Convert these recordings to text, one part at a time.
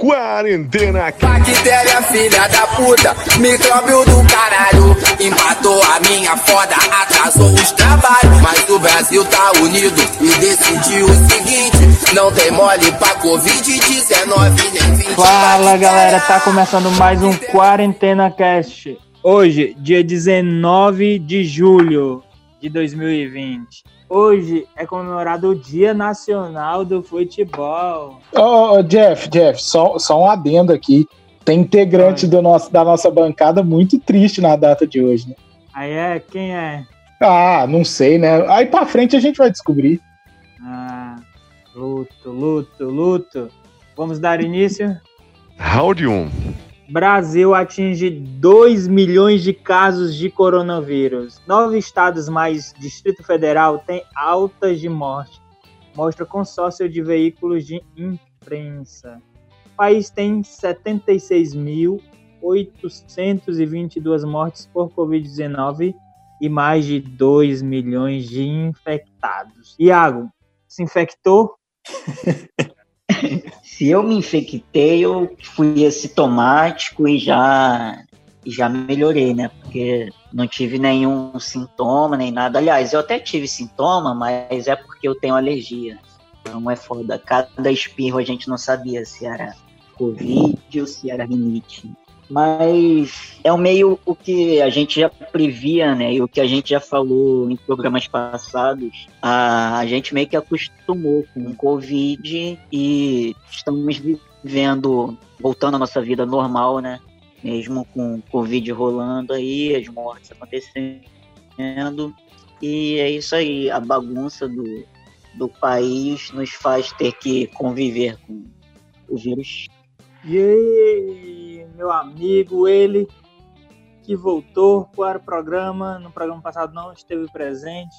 Quarentena. Bactéria, filha da puta, micróbio do caralho. Empatou a minha foda, atrasou os trabalhos. Mas o Brasil tá unido e decidiu o seguinte: não tem mole pra Covid-19 nem 20. Fala galera, tá começando mais um Quarentena Cast. Hoje, dia 19 de julho de 2020. Hoje é comemorado o Dia Nacional do Futebol. Ô, oh, Jeff, Jeff, só, só um adendo aqui. Tem integrante do nosso, da nossa bancada muito triste na data de hoje, né? Aí é? Quem é? Ah, não sei, né? Aí pra frente a gente vai descobrir. Ah, luto, luto, luto. Vamos dar início? Round 1. Brasil atinge 2 milhões de casos de coronavírus. Nove estados mais Distrito Federal têm altas de morte. Mostra consórcio de veículos de imprensa. O país tem 76.822 mortes por Covid-19 e mais de 2 milhões de infectados. Iago, se infectou? se eu me infectei, eu fui assintomático e já, já melhorei, né? Porque não tive nenhum sintoma, nem nada. Aliás, eu até tive sintoma, mas é porque eu tenho alergia. Então é foda. Cada espirro a gente não sabia se era Covid ou se era rinite. Mas é o meio o que a gente já previa, né? E o que a gente já falou em programas passados. A, a gente meio que acostumou com o Covid e estamos vivendo, voltando à nossa vida normal, né? Mesmo com o Covid rolando aí, as mortes acontecendo. E é isso aí, a bagunça do, do país nos faz ter que conviver com o vírus. Aí, meu amigo, ele que voltou para o programa, no programa passado não esteve presente.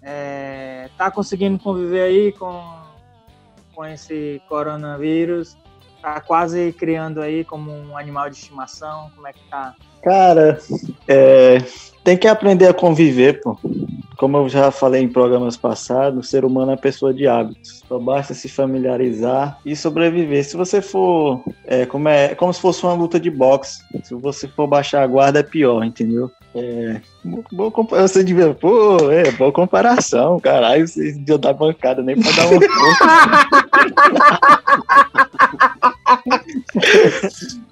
É, tá conseguindo conviver aí com, com esse coronavírus? Tá quase criando aí como um animal de estimação? Como é que tá? Cara, é, tem que aprender a conviver, pô. Como eu já falei em programas passados, o ser humano é pessoa de hábitos. Só basta se familiarizar e sobreviver. Se você for. É como, é, é como se fosse uma luta de boxe. Se você for baixar a guarda, é pior, entendeu? É. Boa, boa, você devia. Pô, é, boa comparação, caralho. Você deu dar bancada nem pra dar uma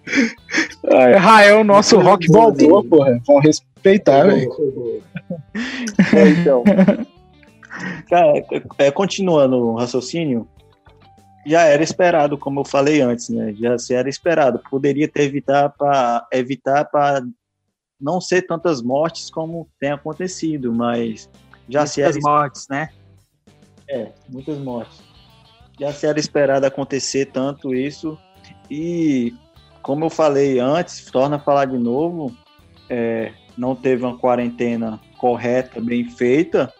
Rael, é nosso rock balboa, porra. Vamos respeitar, velho. É, então. Cara, é, continuando o raciocínio, já era esperado, como eu falei antes, né? Já se era esperado. Poderia ter evitar para evitar para não ser tantas mortes como tem acontecido, mas já muitas se era mortes, né? É, muitas mortes. Já se era esperado acontecer tanto isso e como eu falei antes, torna a falar de novo, é, não teve uma quarentena correta, bem feita,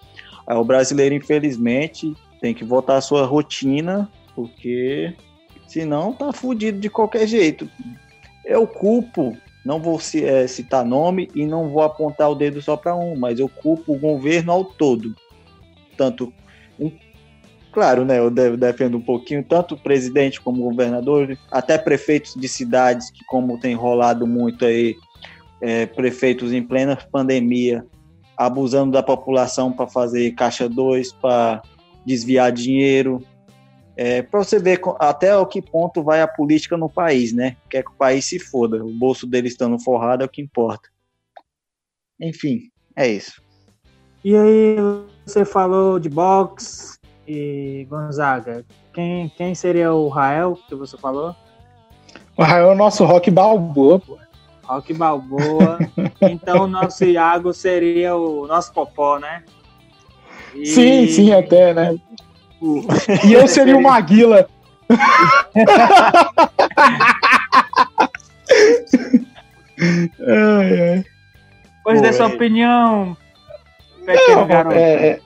o brasileiro, infelizmente, tem que voltar à sua rotina, porque senão tá fudido de qualquer jeito. Eu culpo, não vou é, citar nome e não vou apontar o dedo só para um, mas eu culpo o governo ao todo. Tanto, um, claro, né, eu defendo um pouquinho, tanto o presidente como o governador, até prefeitos de cidades que, como tem rolado muito aí, é, prefeitos em plena pandemia abusando da população para fazer caixa 2, para desviar dinheiro. É, para você ver até o que ponto vai a política no país, né? Quer que o país se foda. O bolso deles estando forrado é o que importa. Enfim, é isso. E aí, você falou de boxe e Gonzaga. Quem, quem seria o Rael que você falou? O Rael é o nosso rock balboa, pô. Rock Balboa. então o nosso Iago seria o nosso Popó, né? E... Sim, sim, até, né? E eu seria o Maguila. ai, ai. Pois Pô, dessa é. opinião, pequeno não, garoto. É, é,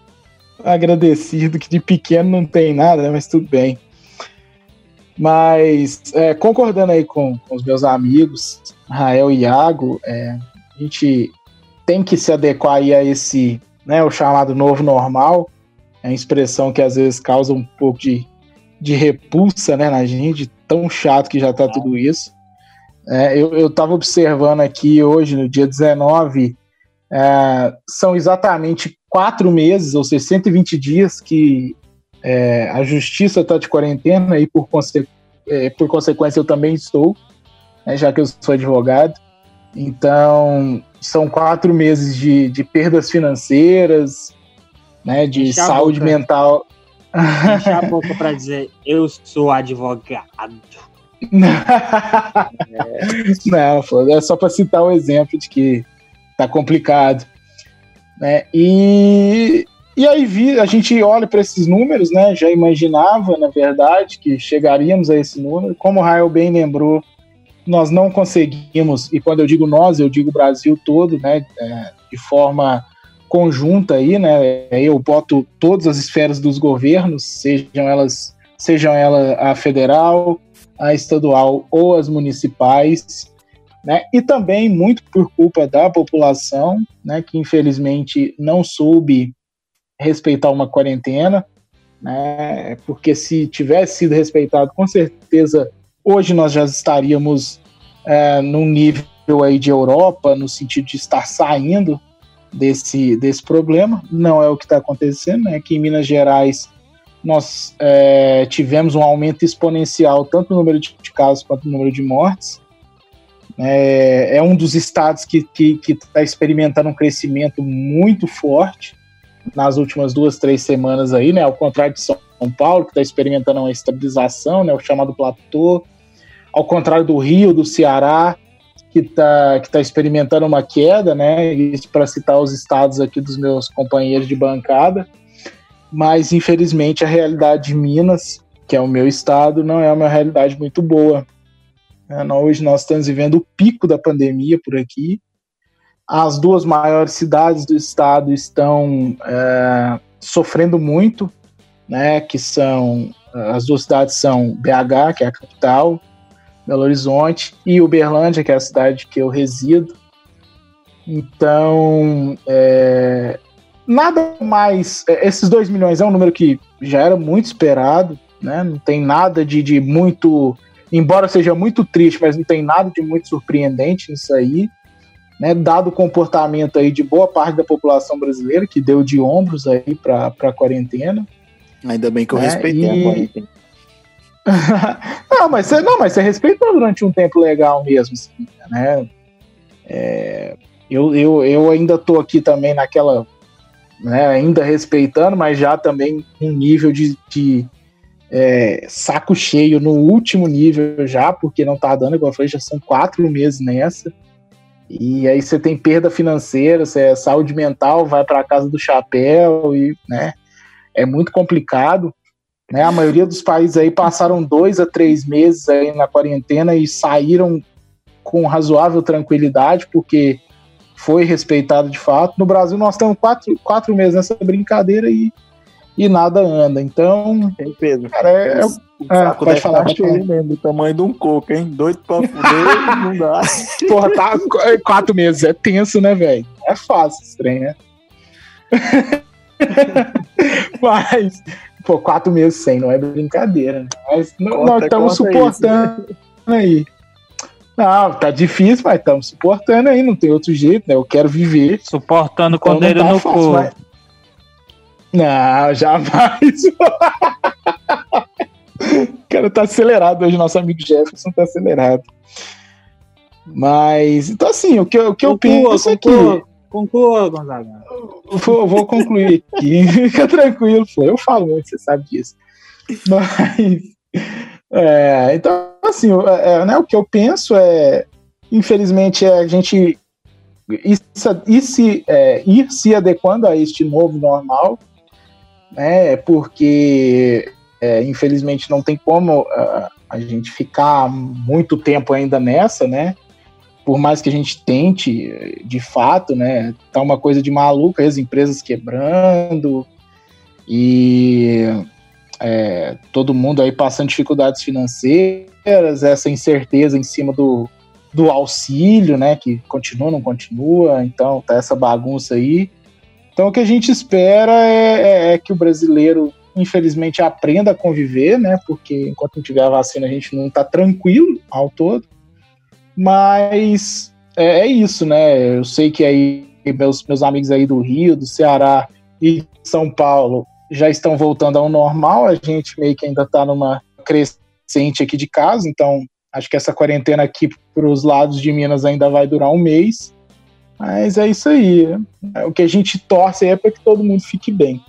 agradecido que de pequeno não tem nada, né? mas tudo bem. Mas, é, concordando aí com, com, os meus amigos, Rael e Iago, é, a gente tem que se adequar aí a esse, né, o chamado novo normal, é uma expressão que às vezes causa um pouco de, de repulsa né, na gente, tão chato que já está tudo isso. É, eu estava observando aqui hoje, no dia 19, é, são exatamente quatro meses, ou seja, 120 dias que é, a justiça está de quarentena e, por, conse é, por consequência, eu também estou, né, já que eu sou advogado. Então, são quatro meses de, de perdas financeiras, né, de Enche saúde mental. Enche a boca para dizer, eu sou advogado. Não, é só para citar o exemplo de que tá complicado. Né? E, e aí vi, a gente olha para esses números, né? Já imaginava, na verdade, que chegaríamos a esse número. Como o Rael bem lembrou, nós não conseguimos, e quando eu digo nós, eu digo o Brasil todo, né? É, de forma conjunta aí, né? Eu boto todas as esferas dos governos, sejam elas, sejam ela a federal, a estadual ou as municipais, né? E também muito por culpa da população, né? Que infelizmente não soube respeitar uma quarentena, né? Porque se tivesse sido respeitado, com certeza hoje nós já estaríamos é, num nível aí de Europa, no sentido de estar saindo desse, desse problema. Não é o que está acontecendo, né? Aqui em Minas Gerais nós é, tivemos um aumento exponencial tanto no número de casos quanto no número de mortes. É, é um dos estados que está experimentando um crescimento muito forte nas últimas duas, três semanas aí, né? Ao contrário de São Paulo, que está experimentando uma estabilização, né? O chamado platô. Ao contrário do Rio, do Ceará, que está que tá experimentando uma queda, né? Isso para citar os estados aqui dos meus companheiros de bancada mas infelizmente a realidade de Minas, que é o meu estado, não é uma realidade muito boa. É, hoje nós estamos vivendo o pico da pandemia por aqui. As duas maiores cidades do estado estão é, sofrendo muito, né? Que são as duas cidades são BH, que é a capital, Belo Horizonte, e Uberlândia, que é a cidade que eu resido. Então, é, nada mais. É, esses 2 milhões é um número que já era muito esperado, né? Não tem nada de, de muito. Embora seja muito triste, mas não tem nada de muito surpreendente nisso aí. Né, dado o comportamento aí de boa parte da população brasileira, que deu de ombros aí para a quarentena. Ainda bem que eu né, respeitei e... a quarentena. não, mas você, não, mas você respeitou durante um tempo legal mesmo, assim, né? É, eu, eu, eu ainda tô aqui também naquela né, ainda respeitando, mas já também um nível de, de é, saco cheio no último nível já, porque não tá dando, igual eu falei, já são quatro meses nessa. E aí você tem perda financeira, você é saúde mental, vai para casa do chapéu e, né, é muito complicado. Né? A maioria dos países aí passaram dois a três meses aí na quarentena e saíram com razoável tranquilidade, porque foi respeitado de fato. No Brasil, nós estamos quatro, quatro meses nessa brincadeira e, e nada anda. Então, Tem Pedro. Cara, é, é, é, pode falar, pode falar. mesmo, do tamanho de um coco, hein? Doido pra fuder, não dá. Porra, tá, quatro meses é tenso, né, velho? É fácil esse trem, né? Mas, pô, quatro meses sem, não é brincadeira. Né? Mas conta, nós estamos suportando isso, né? aí. Não, tá difícil, mas estamos suportando aí, não tem outro jeito, né? Eu quero viver. Suportando então, com o dedo tá no. Mas... Não, jamais. o cara tá acelerado hoje, nosso amigo Jefferson tá acelerado. Mas, então assim, o que, o que conclua, eu penso conclua, aqui... Conclua, Gonzaga. Vou, vou concluir aqui. Fica tranquilo. Eu falo muito, você sabe disso. Mas... É, então, assim, é, é, né, o que eu penso é, infelizmente, é a gente ir, ir, se, é, ir se adequando a este novo normal, né, porque, é, infelizmente, não tem como uh, a gente ficar muito tempo ainda nessa, né, por mais que a gente tente, de fato, né, tá uma coisa de maluca, as empresas quebrando, e é, todo mundo aí passando dificuldades financeiras, essa incerteza em cima do, do auxílio, né, que continua, não continua, então tá essa bagunça aí. Então o que a gente espera é, é, é que o brasileiro, infelizmente, aprenda a conviver, né, porque enquanto não tiver a vacina a gente não tá tranquilo ao todo, mas é, é isso, né, eu sei que aí meus, meus amigos aí do Rio, do Ceará e São Paulo já estão voltando ao normal, a gente meio que ainda está numa crescente aqui de casa, então acho que essa quarentena aqui para os lados de Minas ainda vai durar um mês. Mas é isso aí. É, o que a gente torce é para que todo mundo fique bem.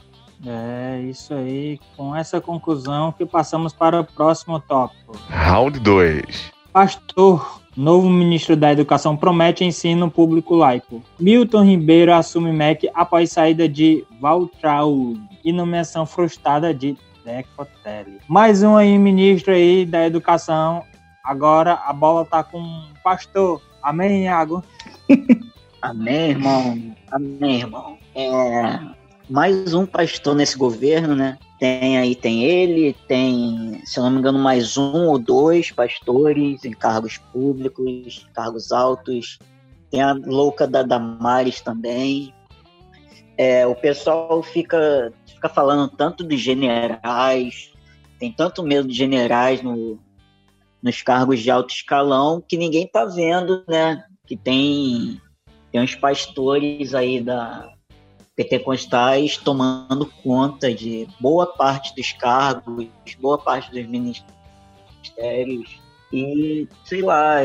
É isso aí. Com essa conclusão que passamos para o próximo tópico. Round 2. Pastor, novo ministro da Educação promete ensino público laico. Milton Ribeiro assume MEC após saída de Valtraud e nomeação frustrada de Decotelli. Mais um aí ministro aí da Educação. Agora a bola tá com o pastor. Amém, Iago? Amém, irmão. Amém, irmão. É, mais um pastor nesse governo, né? Tem aí, tem ele, tem, se não me engano, mais um ou dois pastores em cargos públicos, cargos altos. Tem a louca da Damares também. É, o pessoal fica, fica falando tanto de generais, tem tanto medo de generais no, nos cargos de alto escalão que ninguém tá vendo, né? Que tem, tem uns pastores aí da, pentecostais tomando conta de boa parte dos cargos, boa parte dos ministérios. E, sei lá,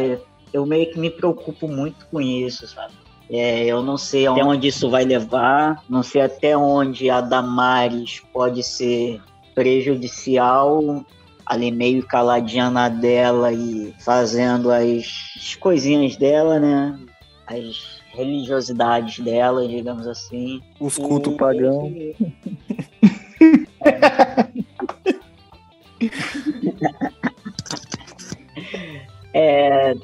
eu meio que me preocupo muito com isso, sabe? É, eu não sei até onde isso vai levar, não sei até onde a Damares pode ser prejudicial, ali meio caladinha na dela e fazendo as coisinhas dela, né? As religiosidades dela, digamos assim. Os cultos pagãos. é,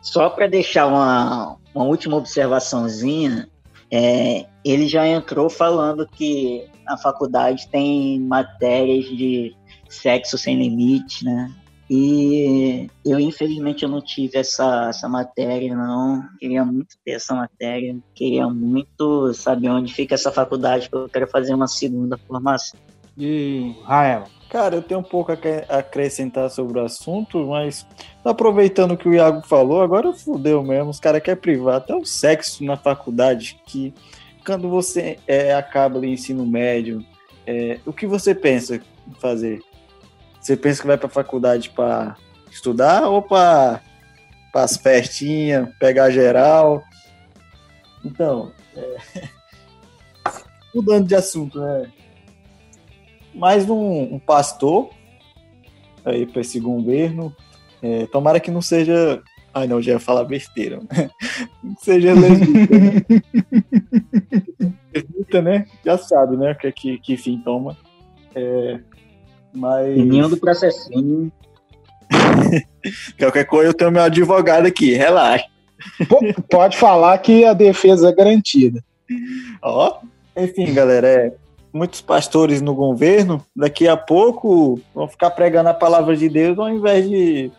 só para deixar uma, uma última observaçãozinha, é, ele já entrou falando que a faculdade tem matérias de sexo sem limite, né? E eu, infelizmente, eu não tive essa, essa matéria, não. Queria muito ter essa matéria. Queria muito saber onde fica essa faculdade, porque eu quero fazer uma segunda formação. E Rael? Cara, eu tenho um pouco a acrescentar sobre o assunto, mas aproveitando o que o Iago falou, agora fudeu mesmo. Os caras querem privar até o sexo na faculdade, que quando você é, acaba o ensino médio, é, o que você pensa em fazer? Você pensa que vai para a faculdade para estudar ou para as festinhas, pegar geral? Então, é... mudando de assunto, né? Mais um, um pastor aí para esse governo. É, tomara que não seja. Ai, não, já ia falar besteira. seja lésbica. Né? né? Já sabe, né? Que, que, que fim toma. É, mas. Menino do processinho. Qualquer coisa eu tenho meu advogado aqui, relaxa. Pode falar que a defesa é garantida. Ó, enfim, galera, é, muitos pastores no governo, daqui a pouco vão ficar pregando a palavra de Deus ao invés de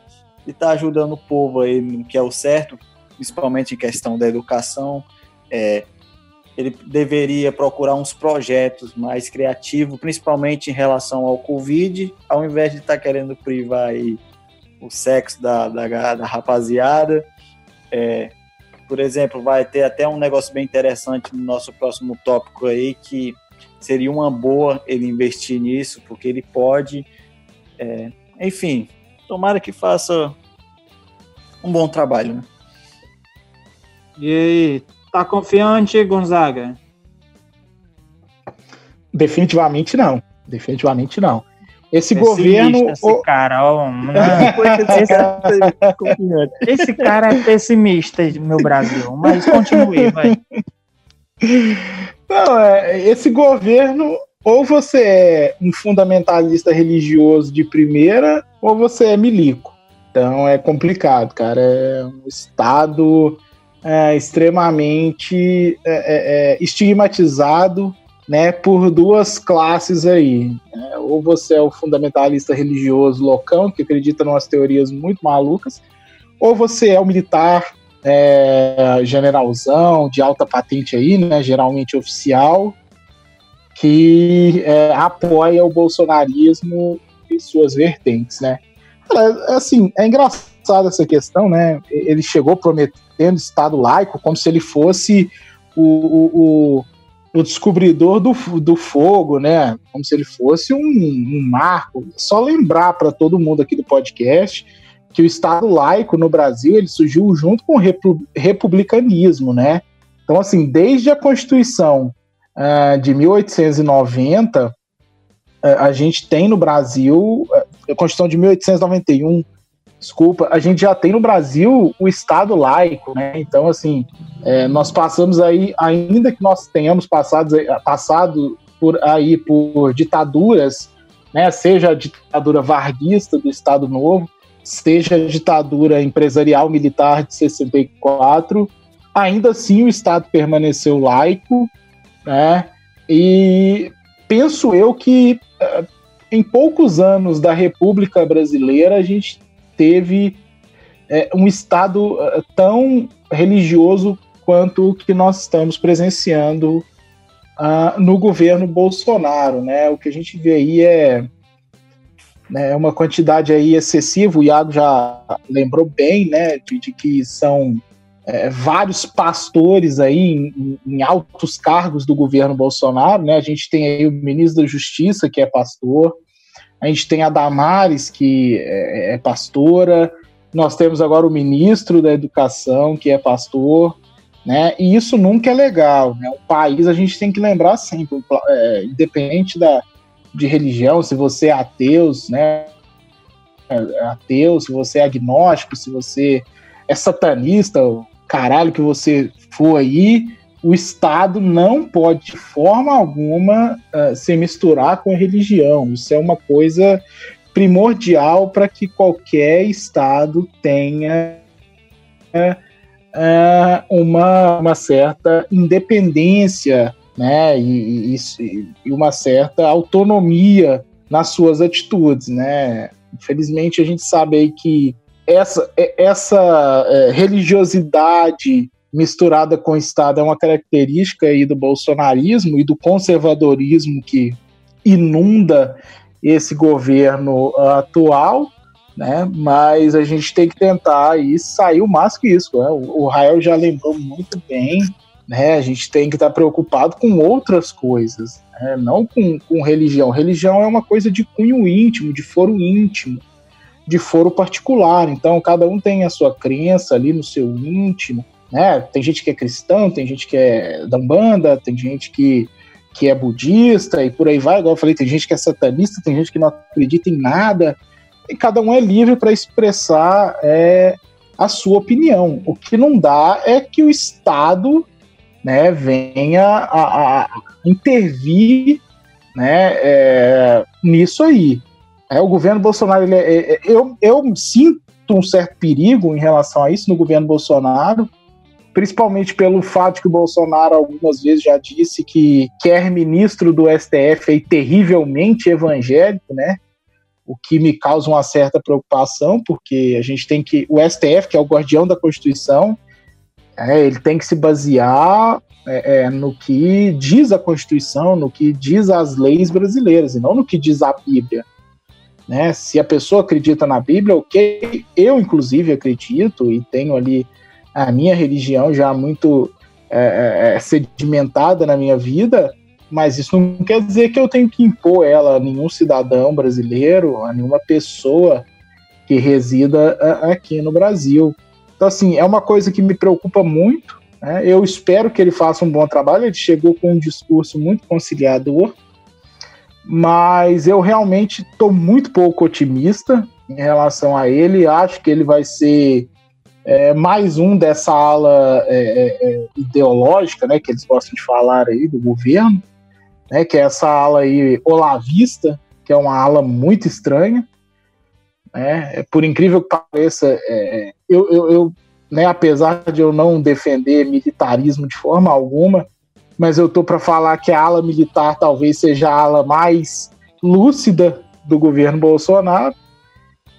estar tá ajudando o povo aí no que é o certo, principalmente em questão da educação. É, ele deveria procurar uns projetos mais criativos, principalmente em relação ao Covid, ao invés de estar tá querendo privar aí o sexo da, da, da rapaziada. É, por exemplo, vai ter até um negócio bem interessante no nosso próximo tópico aí, que seria uma boa ele investir nisso, porque ele pode. É, enfim, tomara que faça um bom trabalho, né? E aí, Tá confiante, Gonzaga? Definitivamente não. Definitivamente não. Esse governo. Esse o... cara, ó, esse, esse cara é pessimista, meu Brasil. Mas continue, vai. Não, é, esse governo, ou você é um fundamentalista religioso de primeira, ou você é milico. Então é complicado, cara. É um Estado é, extremamente é, é, é, estigmatizado né, por duas classes aí. Né? Ou você é o fundamentalista religioso loucão, que acredita em umas teorias muito malucas, ou você é o militar é, generalzão, de alta patente aí, né, geralmente oficial, que é, apoia o bolsonarismo e suas vertentes, né. É, assim, é engraçado essa questão, né, ele chegou prometendo Estado laico como se ele fosse o, o, o descobridor do, do fogo, né? Como se ele fosse um, um marco. Só lembrar para todo mundo aqui do podcast que o Estado laico no Brasil ele surgiu junto com o republicanismo, né? Então, assim, desde a Constituição uh, de 1890, uh, a gente tem no Brasil, uh, a Constituição de 1891, desculpa, a gente já tem no Brasil o Estado laico, né? Então, assim, é, nós passamos aí, ainda que nós tenhamos passado, passado por aí por ditaduras, né? Seja a ditadura varguista do Estado Novo, seja a ditadura empresarial militar de 64, ainda assim o Estado permaneceu laico, né? E penso eu que é, em poucos anos da República Brasileira a gente teve é, um Estado é, tão religioso quanto o que nós estamos presenciando uh, no governo Bolsonaro, né? O que a gente vê aí é né, uma quantidade aí excessiva, o Iago já lembrou bem, né, de, de que são é, vários pastores aí em, em, altos cargos do governo Bolsonaro, né, a gente tem aí o ministro da Justiça, que é pastor, a gente tem a Damares, que é, é pastora, nós temos agora o ministro da Educação, que é pastor, né? E isso nunca é legal, né? O país a gente tem que lembrar sempre, é, independente da, de religião, se você é ateu, né? É ateu, se você é agnóstico, se você é satanista, caralho que você for aí, o Estado não pode, de forma alguma, uh, se misturar com a religião. Isso é uma coisa primordial para que qualquer Estado tenha uh, uma, uma certa independência né, e, e, e, uma certa autonomia nas suas atitudes. Né? Infelizmente, a gente sabe aí que essa, essa é, religiosidade misturada com o Estado é uma característica aí do bolsonarismo e do conservadorismo que inunda esse governo atual, né? Mas a gente tem que tentar aí sair o máximo que isso. Né? O Rael já lembrou muito bem, né? A gente tem que estar preocupado com outras coisas, né? não com, com religião. Religião é uma coisa de cunho íntimo, de foro íntimo, de foro particular. Então cada um tem a sua crença ali no seu íntimo né? Tem gente que é cristão, tem gente que é da Umbanda, tem gente que, que é budista e por aí vai. Igual eu falei, tem gente que é satanista, tem gente que não acredita em nada. E cada um é livre para expressar é, a sua opinião. O que não dá é que o Estado né, venha a, a intervir né, é, nisso aí. É, o governo Bolsonaro, ele é, é, eu, eu sinto um certo perigo em relação a isso no governo Bolsonaro, principalmente pelo fato que o Bolsonaro algumas vezes já disse que quer ministro do STF aí terrivelmente evangélico, né? O que me causa uma certa preocupação, porque a gente tem que. O STF, que é o guardião da Constituição, é, ele tem que se basear é, é, no que diz a Constituição, no que diz as leis brasileiras, e não no que diz a Bíblia. Né? Se a pessoa acredita na Bíblia, ok, eu inclusive acredito e tenho ali a minha religião já muito é, é, é, sedimentada na minha vida, mas isso não quer dizer que eu tenho que impor ela a nenhum cidadão brasileiro, a nenhuma pessoa que resida aqui no Brasil. Então, assim, é uma coisa que me preocupa muito. Né? Eu espero que ele faça um bom trabalho. Ele chegou com um discurso muito conciliador, mas eu realmente estou muito pouco otimista em relação a ele. Acho que ele vai ser é, mais um dessa ala é, é, é, ideológica, né, que eles gostam de falar aí do governo, né, que é essa ala aí olavista, que é uma ala muito estranha, né, é, por incrível que pareça, eu, eu, eu né, apesar de eu não defender militarismo de forma alguma, mas eu tô para falar que a ala militar talvez seja a ala mais lúcida do governo Bolsonaro.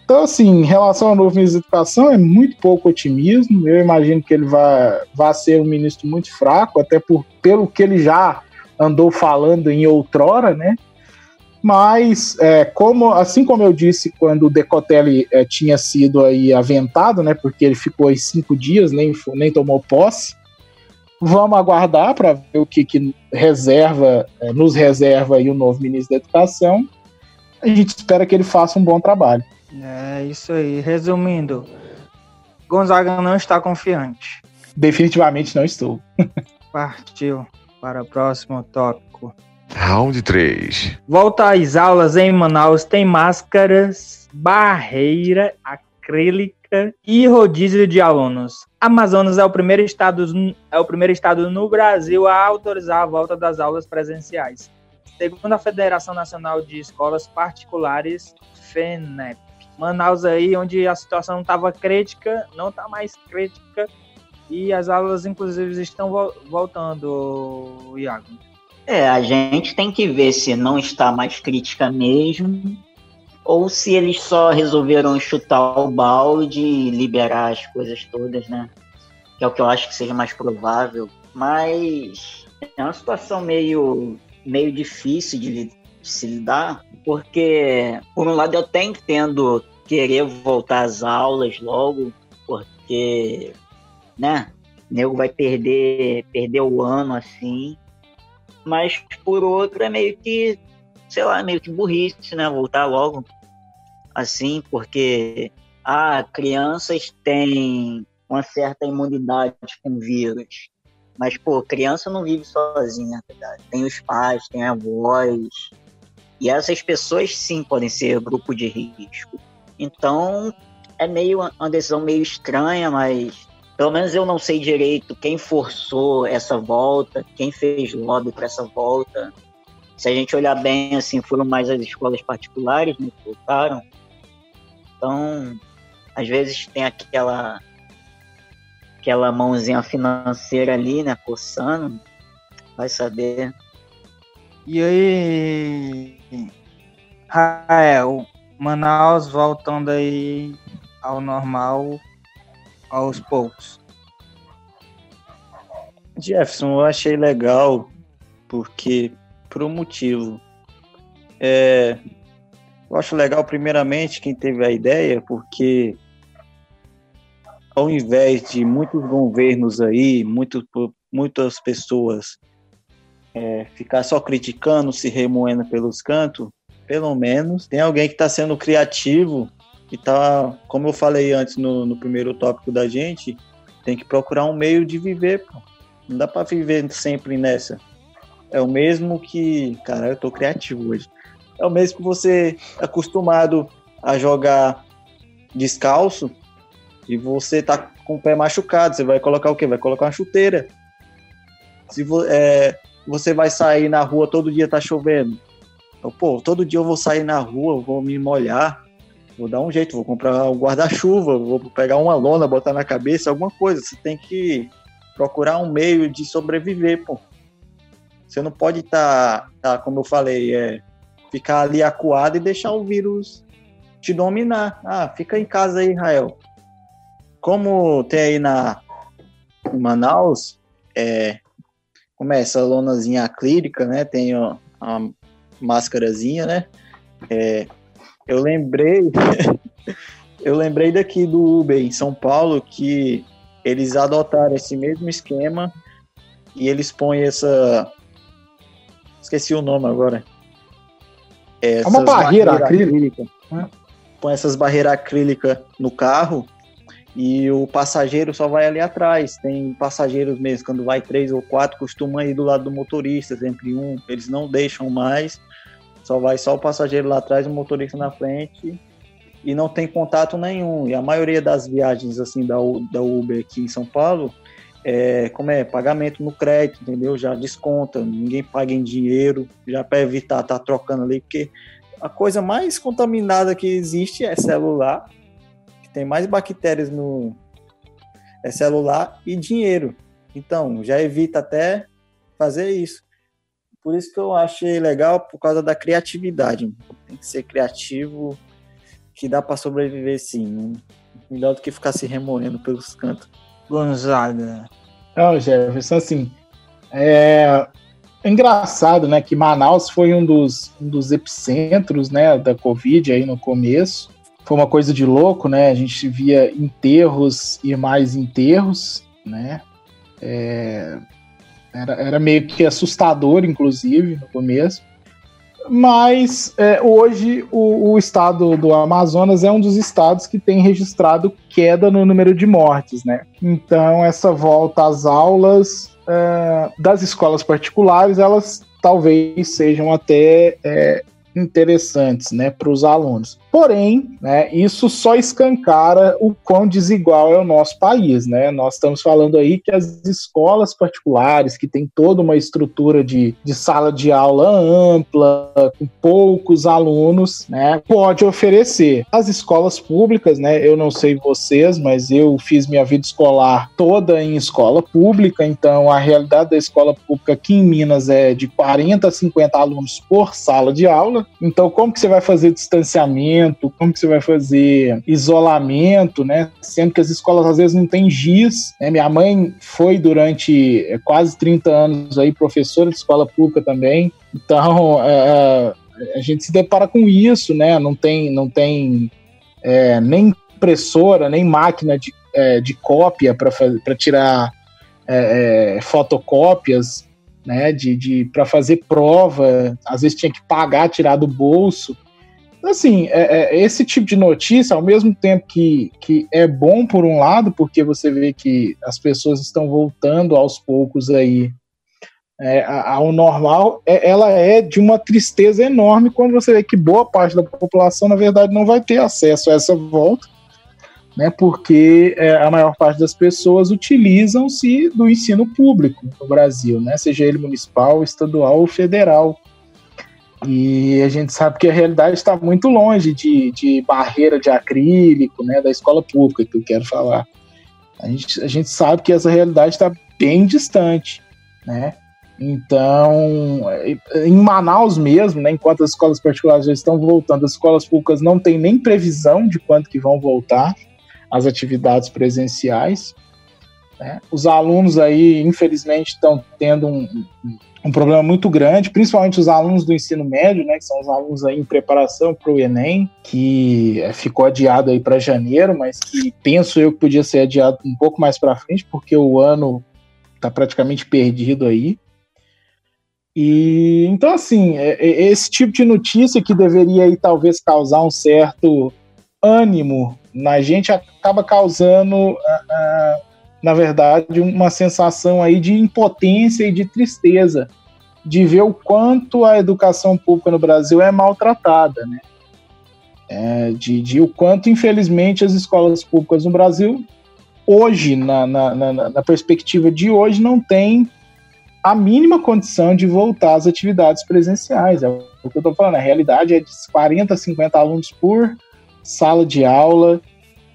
Então, assim, em relação ao novo ministro da Educação, é muito pouco otimismo. Eu imagino que ele vai, vai ser um ministro muito fraco, até por, pelo que ele já andou falando em outrora, né? Mas, é, como, assim como eu disse quando o Decotelli é, tinha sido aí aventado, né? Porque ele ficou aí cinco dias, nem, nem tomou posse. Vamos aguardar para ver o que, que reserva, é, nos reserva aí o novo ministro da Educação. A gente espera que ele faça um bom trabalho. É isso aí. Resumindo, Gonzaga não está confiante. Definitivamente não estou. Partiu para o próximo tópico. Round 3. Volta às aulas em Manaus tem máscaras, barreira acrílica e rodízio de alunos. Amazonas é o primeiro estado é o primeiro estado no Brasil a autorizar a volta das aulas presenciais. Segundo a Federação Nacional de Escolas Particulares, FENEP. Manaus aí, onde a situação estava crítica, não está mais crítica e as aulas, inclusive, estão voltando, Iago. É, a gente tem que ver se não está mais crítica mesmo ou se eles só resolveram chutar o balde e liberar as coisas todas, né? Que é o que eu acho que seja mais provável. Mas é uma situação meio, meio difícil de, se lidar, porque, por um lado, eu até entendo querer voltar às aulas logo, porque, né, o nego vai perder, perder o ano assim, mas por outro é meio que, sei lá, meio que burrice, né, voltar logo assim, porque, ah, crianças têm uma certa imunidade com vírus, mas, pô, criança não vive sozinha, tá tem os pais, tem avós, e essas pessoas sim podem ser grupo de risco. Então é meio uma decisão meio estranha, mas pelo menos eu não sei direito quem forçou essa volta, quem fez lobby para essa volta. Se a gente olhar bem, assim, foram mais as escolas particulares né, que voltaram. Então, às vezes tem aquela aquela mãozinha financeira ali, né, coçando. Vai saber. E aí, Rael, Manaus voltando aí ao normal aos poucos. Jefferson, eu achei legal porque por um motivo. É, eu acho legal primeiramente quem teve a ideia, porque ao invés de muitos governos aí, muito, muitas pessoas é, ficar só criticando, se remoendo pelos cantos, pelo menos tem alguém que está sendo criativo e tá, como eu falei antes no, no, primeiro tópico da gente, tem que procurar um meio de viver, pô. Não dá para viver sempre nessa. É o mesmo que, cara, eu tô criativo hoje. É o mesmo que você é acostumado a jogar descalço e você tá com o pé machucado, você vai colocar o quê? Vai colocar uma chuteira. Se vo, é, você vai sair na rua todo dia tá chovendo, eu, pô, todo dia eu vou sair na rua, vou me molhar, vou dar um jeito, vou comprar um guarda-chuva, vou pegar uma lona, botar na cabeça, alguma coisa. Você tem que procurar um meio de sobreviver, pô. Você não pode estar, tá, tá, como eu falei, é, ficar ali acuado e deixar o vírus te dominar. Ah, fica em casa aí, Israel. Como tem aí na em Manaus, é, como é essa lonazinha acrílica, né? Tem ó, a máscarazinha, né? É, eu lembrei, eu lembrei daqui do Uber em São Paulo que eles adotaram esse mesmo esquema e eles põem essa, esqueci o nome agora. É uma barreira acrílica. acrílica. Põe essas barreiras acrílicas no carro e o passageiro só vai ali atrás. Tem passageiros mesmo, quando vai três ou quatro, costuma ir do lado do motorista, sempre um. Eles não deixam mais, só vai só o passageiro lá atrás, o motorista na frente e não tem contato nenhum. E a maioria das viagens assim da, da Uber aqui em São Paulo é como é pagamento no crédito, entendeu? Já desconta, ninguém paga em dinheiro, já para evitar estar tá trocando ali, porque a coisa mais contaminada que existe é celular tem mais bactérias no é celular e dinheiro. Então, já evita até fazer isso. Por isso que eu achei legal, por causa da criatividade. Tem que ser criativo, que dá para sobreviver sim. Melhor do que ficar se remoendo pelos cantos. Gonzaga. Não, Jefferson, assim, é, é engraçado, né, que Manaus foi um dos, um dos epicentros, né, da Covid aí no começo. Foi uma coisa de louco, né? A gente via enterros e mais enterros, né? É, era, era meio que assustador, inclusive, no começo. Mas é, hoje o, o, estado do Amazonas é um dos estados que tem registrado queda no número de mortes, né? Então essa volta às aulas é, das escolas particulares, elas talvez sejam até é, interessantes né, para os alunos. Porém, né, isso só escancara o quão desigual é o nosso país. Né? Nós estamos falando aí que as escolas particulares, que têm toda uma estrutura de, de sala de aula ampla, com poucos alunos, né, pode oferecer. As escolas públicas, né, eu não sei vocês, mas eu fiz minha vida escolar toda em escola pública, então a realidade da escola pública aqui em Minas é de 40 a 50 alunos por sala de aula. Então, como que você vai fazer distanciamento? Como que você vai fazer isolamento, né? Sendo que as escolas às vezes não têm giz. Né? Minha mãe foi durante é, quase 30 anos aí professora de escola pública também. Então, é, a gente se depara com isso, né? Não tem, não tem é, nem impressora, nem máquina de, é, de cópia para tirar é, fotocópias, né? De, de para fazer prova, às vezes tinha que pagar, tirar do bolso. Assim, é, é, esse tipo de notícia, ao mesmo tempo que, que é bom por um lado, porque você vê que as pessoas estão voltando aos poucos aí é, ao normal, é, ela é de uma tristeza enorme quando você vê que boa parte da população, na verdade, não vai ter acesso a essa volta, né, porque é, a maior parte das pessoas utilizam-se do ensino público no Brasil, né, seja ele municipal, estadual ou federal. E a gente sabe que a realidade está muito longe de, de barreira de acrílico, né, da escola pública, que eu quero falar. A gente, a gente sabe que essa realidade está bem distante, né? Então, em Manaus mesmo, né, enquanto as escolas particulares já estão voltando, as escolas públicas não têm nem previsão de quando que vão voltar as atividades presenciais. Né? Os alunos aí, infelizmente, estão tendo um problema muito grande, principalmente os alunos do ensino médio, né, que são os alunos aí em preparação para o Enem, que é, ficou adiado aí para janeiro, mas que penso eu que podia ser adiado um pouco mais para frente, porque o ano está praticamente perdido aí. E então assim, é, é, esse tipo de notícia que deveria aí talvez causar um certo ânimo na gente acaba causando uh, uh, na verdade, uma sensação aí de impotência e de tristeza de ver o quanto a educação pública no Brasil é maltratada, né? É, de, de, o quanto, infelizmente, as escolas públicas no Brasil, hoje, na, na, na, na perspectiva de hoje, não têm a mínima condição de voltar às atividades presenciais. É o que eu estou falando, a realidade é de 40, 50 alunos por sala de aula,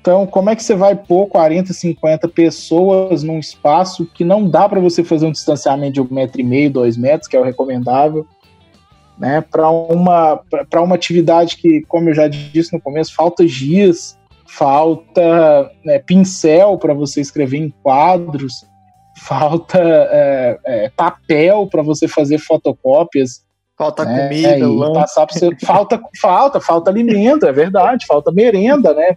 então, como é que você vai pôr 40, 50 pessoas num espaço que não dá para você fazer um distanciamento de um metro e meio, dois metros, que é o recomendável, né? Para uma, uma atividade que, como eu já disse no começo, falta giz, falta né, pincel para você escrever em quadros, falta é, é, papel para você fazer fotocópias. Falta né? comida, passar você, falta, falta, falta alimento, é verdade, falta merenda, né?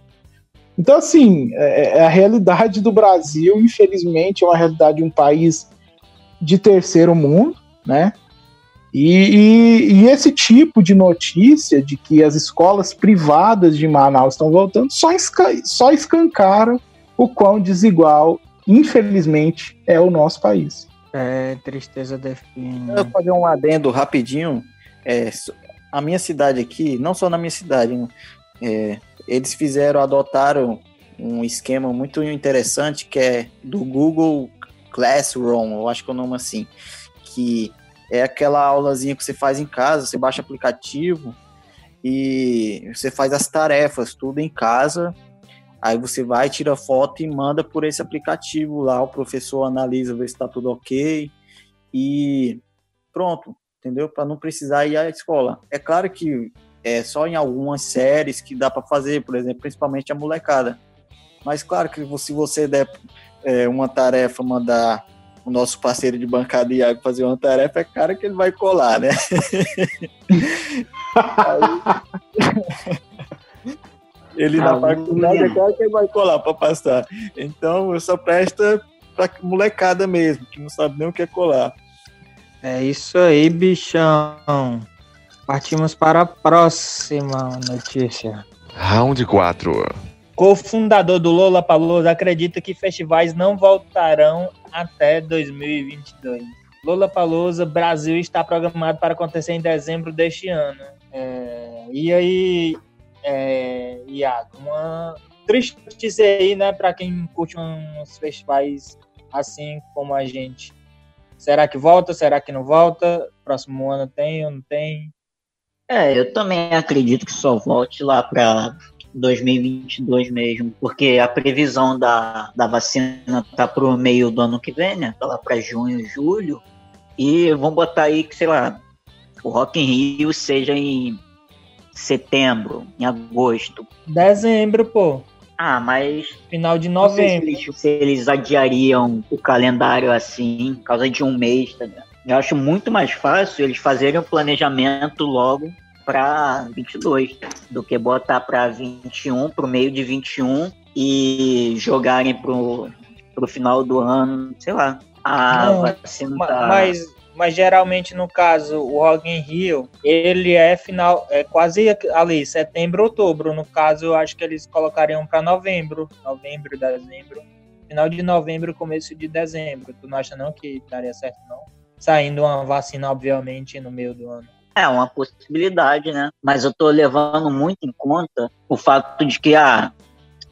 Então, assim, é, é, a realidade do Brasil, infelizmente, é uma realidade de um país de terceiro mundo, né? E, e, e, esse tipo de notícia de que as escolas privadas de Manaus estão voltando só, esca só escancara o quão desigual, infelizmente, é o nosso país. É, tristeza define. Eu vou fazer um adendo rapidinho. É, a minha cidade aqui, não só na minha cidade, é, eles fizeram, adotaram um esquema muito interessante que é do Google Classroom, eu acho que é o nome assim, que é aquela aulazinha que você faz em casa, você baixa aplicativo e você faz as tarefas tudo em casa. Aí você vai, tira foto e manda por esse aplicativo lá, o professor analisa, vê se está tudo ok. e pronto, entendeu? Para não precisar ir à escola. É claro que é só em algumas séries que dá para fazer, por exemplo, principalmente a molecada. Mas claro que se você der é, uma tarefa, mandar o nosso parceiro de bancada Iago fazer uma tarefa, é cara que ele vai colar, né? ele na faculdade é claro que ele vai colar para passar. Então, só presta pra molecada mesmo, que não sabe nem o que é colar. É isso aí, bichão. Partimos para a próxima notícia. Round 4. Cofundador do Lola Palusa acredita que festivais não voltarão até 2022. Lola Palusa Brasil está programado para acontecer em dezembro deste ano. É, e aí, é, Iago, uma triste notícia aí, né, para quem curte uns festivais assim como a gente. Será que volta? Será que não volta? Próximo ano tem ou não tem? É, eu também acredito que só volte lá para 2022 mesmo, porque a previsão da, da vacina tá para o meio do ano que vem, né? Tá lá para junho, julho. E vamos botar aí que, sei lá, o Rock in Rio seja em setembro, em agosto. Dezembro, pô. Ah, mas. Final de Não sei novembro. se eles, se eles adiariam o calendário assim, por causa de um mês, tá ligado? Eu acho muito mais fácil eles fazerem o planejamento logo para 22 do que botar para 21, pro meio de 21 e jogarem pro, pro final do ano, sei lá. A Não, vacina tá... Mas, mas geralmente, no caso, o Rock in Rio, ele é final, é quase ali, setembro, outubro. No caso, eu acho que eles colocariam para novembro, novembro, dezembro. Final de novembro, começo de dezembro. Tu não acha não que daria certo, não? Saindo uma vacina, obviamente, no meio do ano. É uma possibilidade, né? Mas eu tô levando muito em conta o fato de que ah,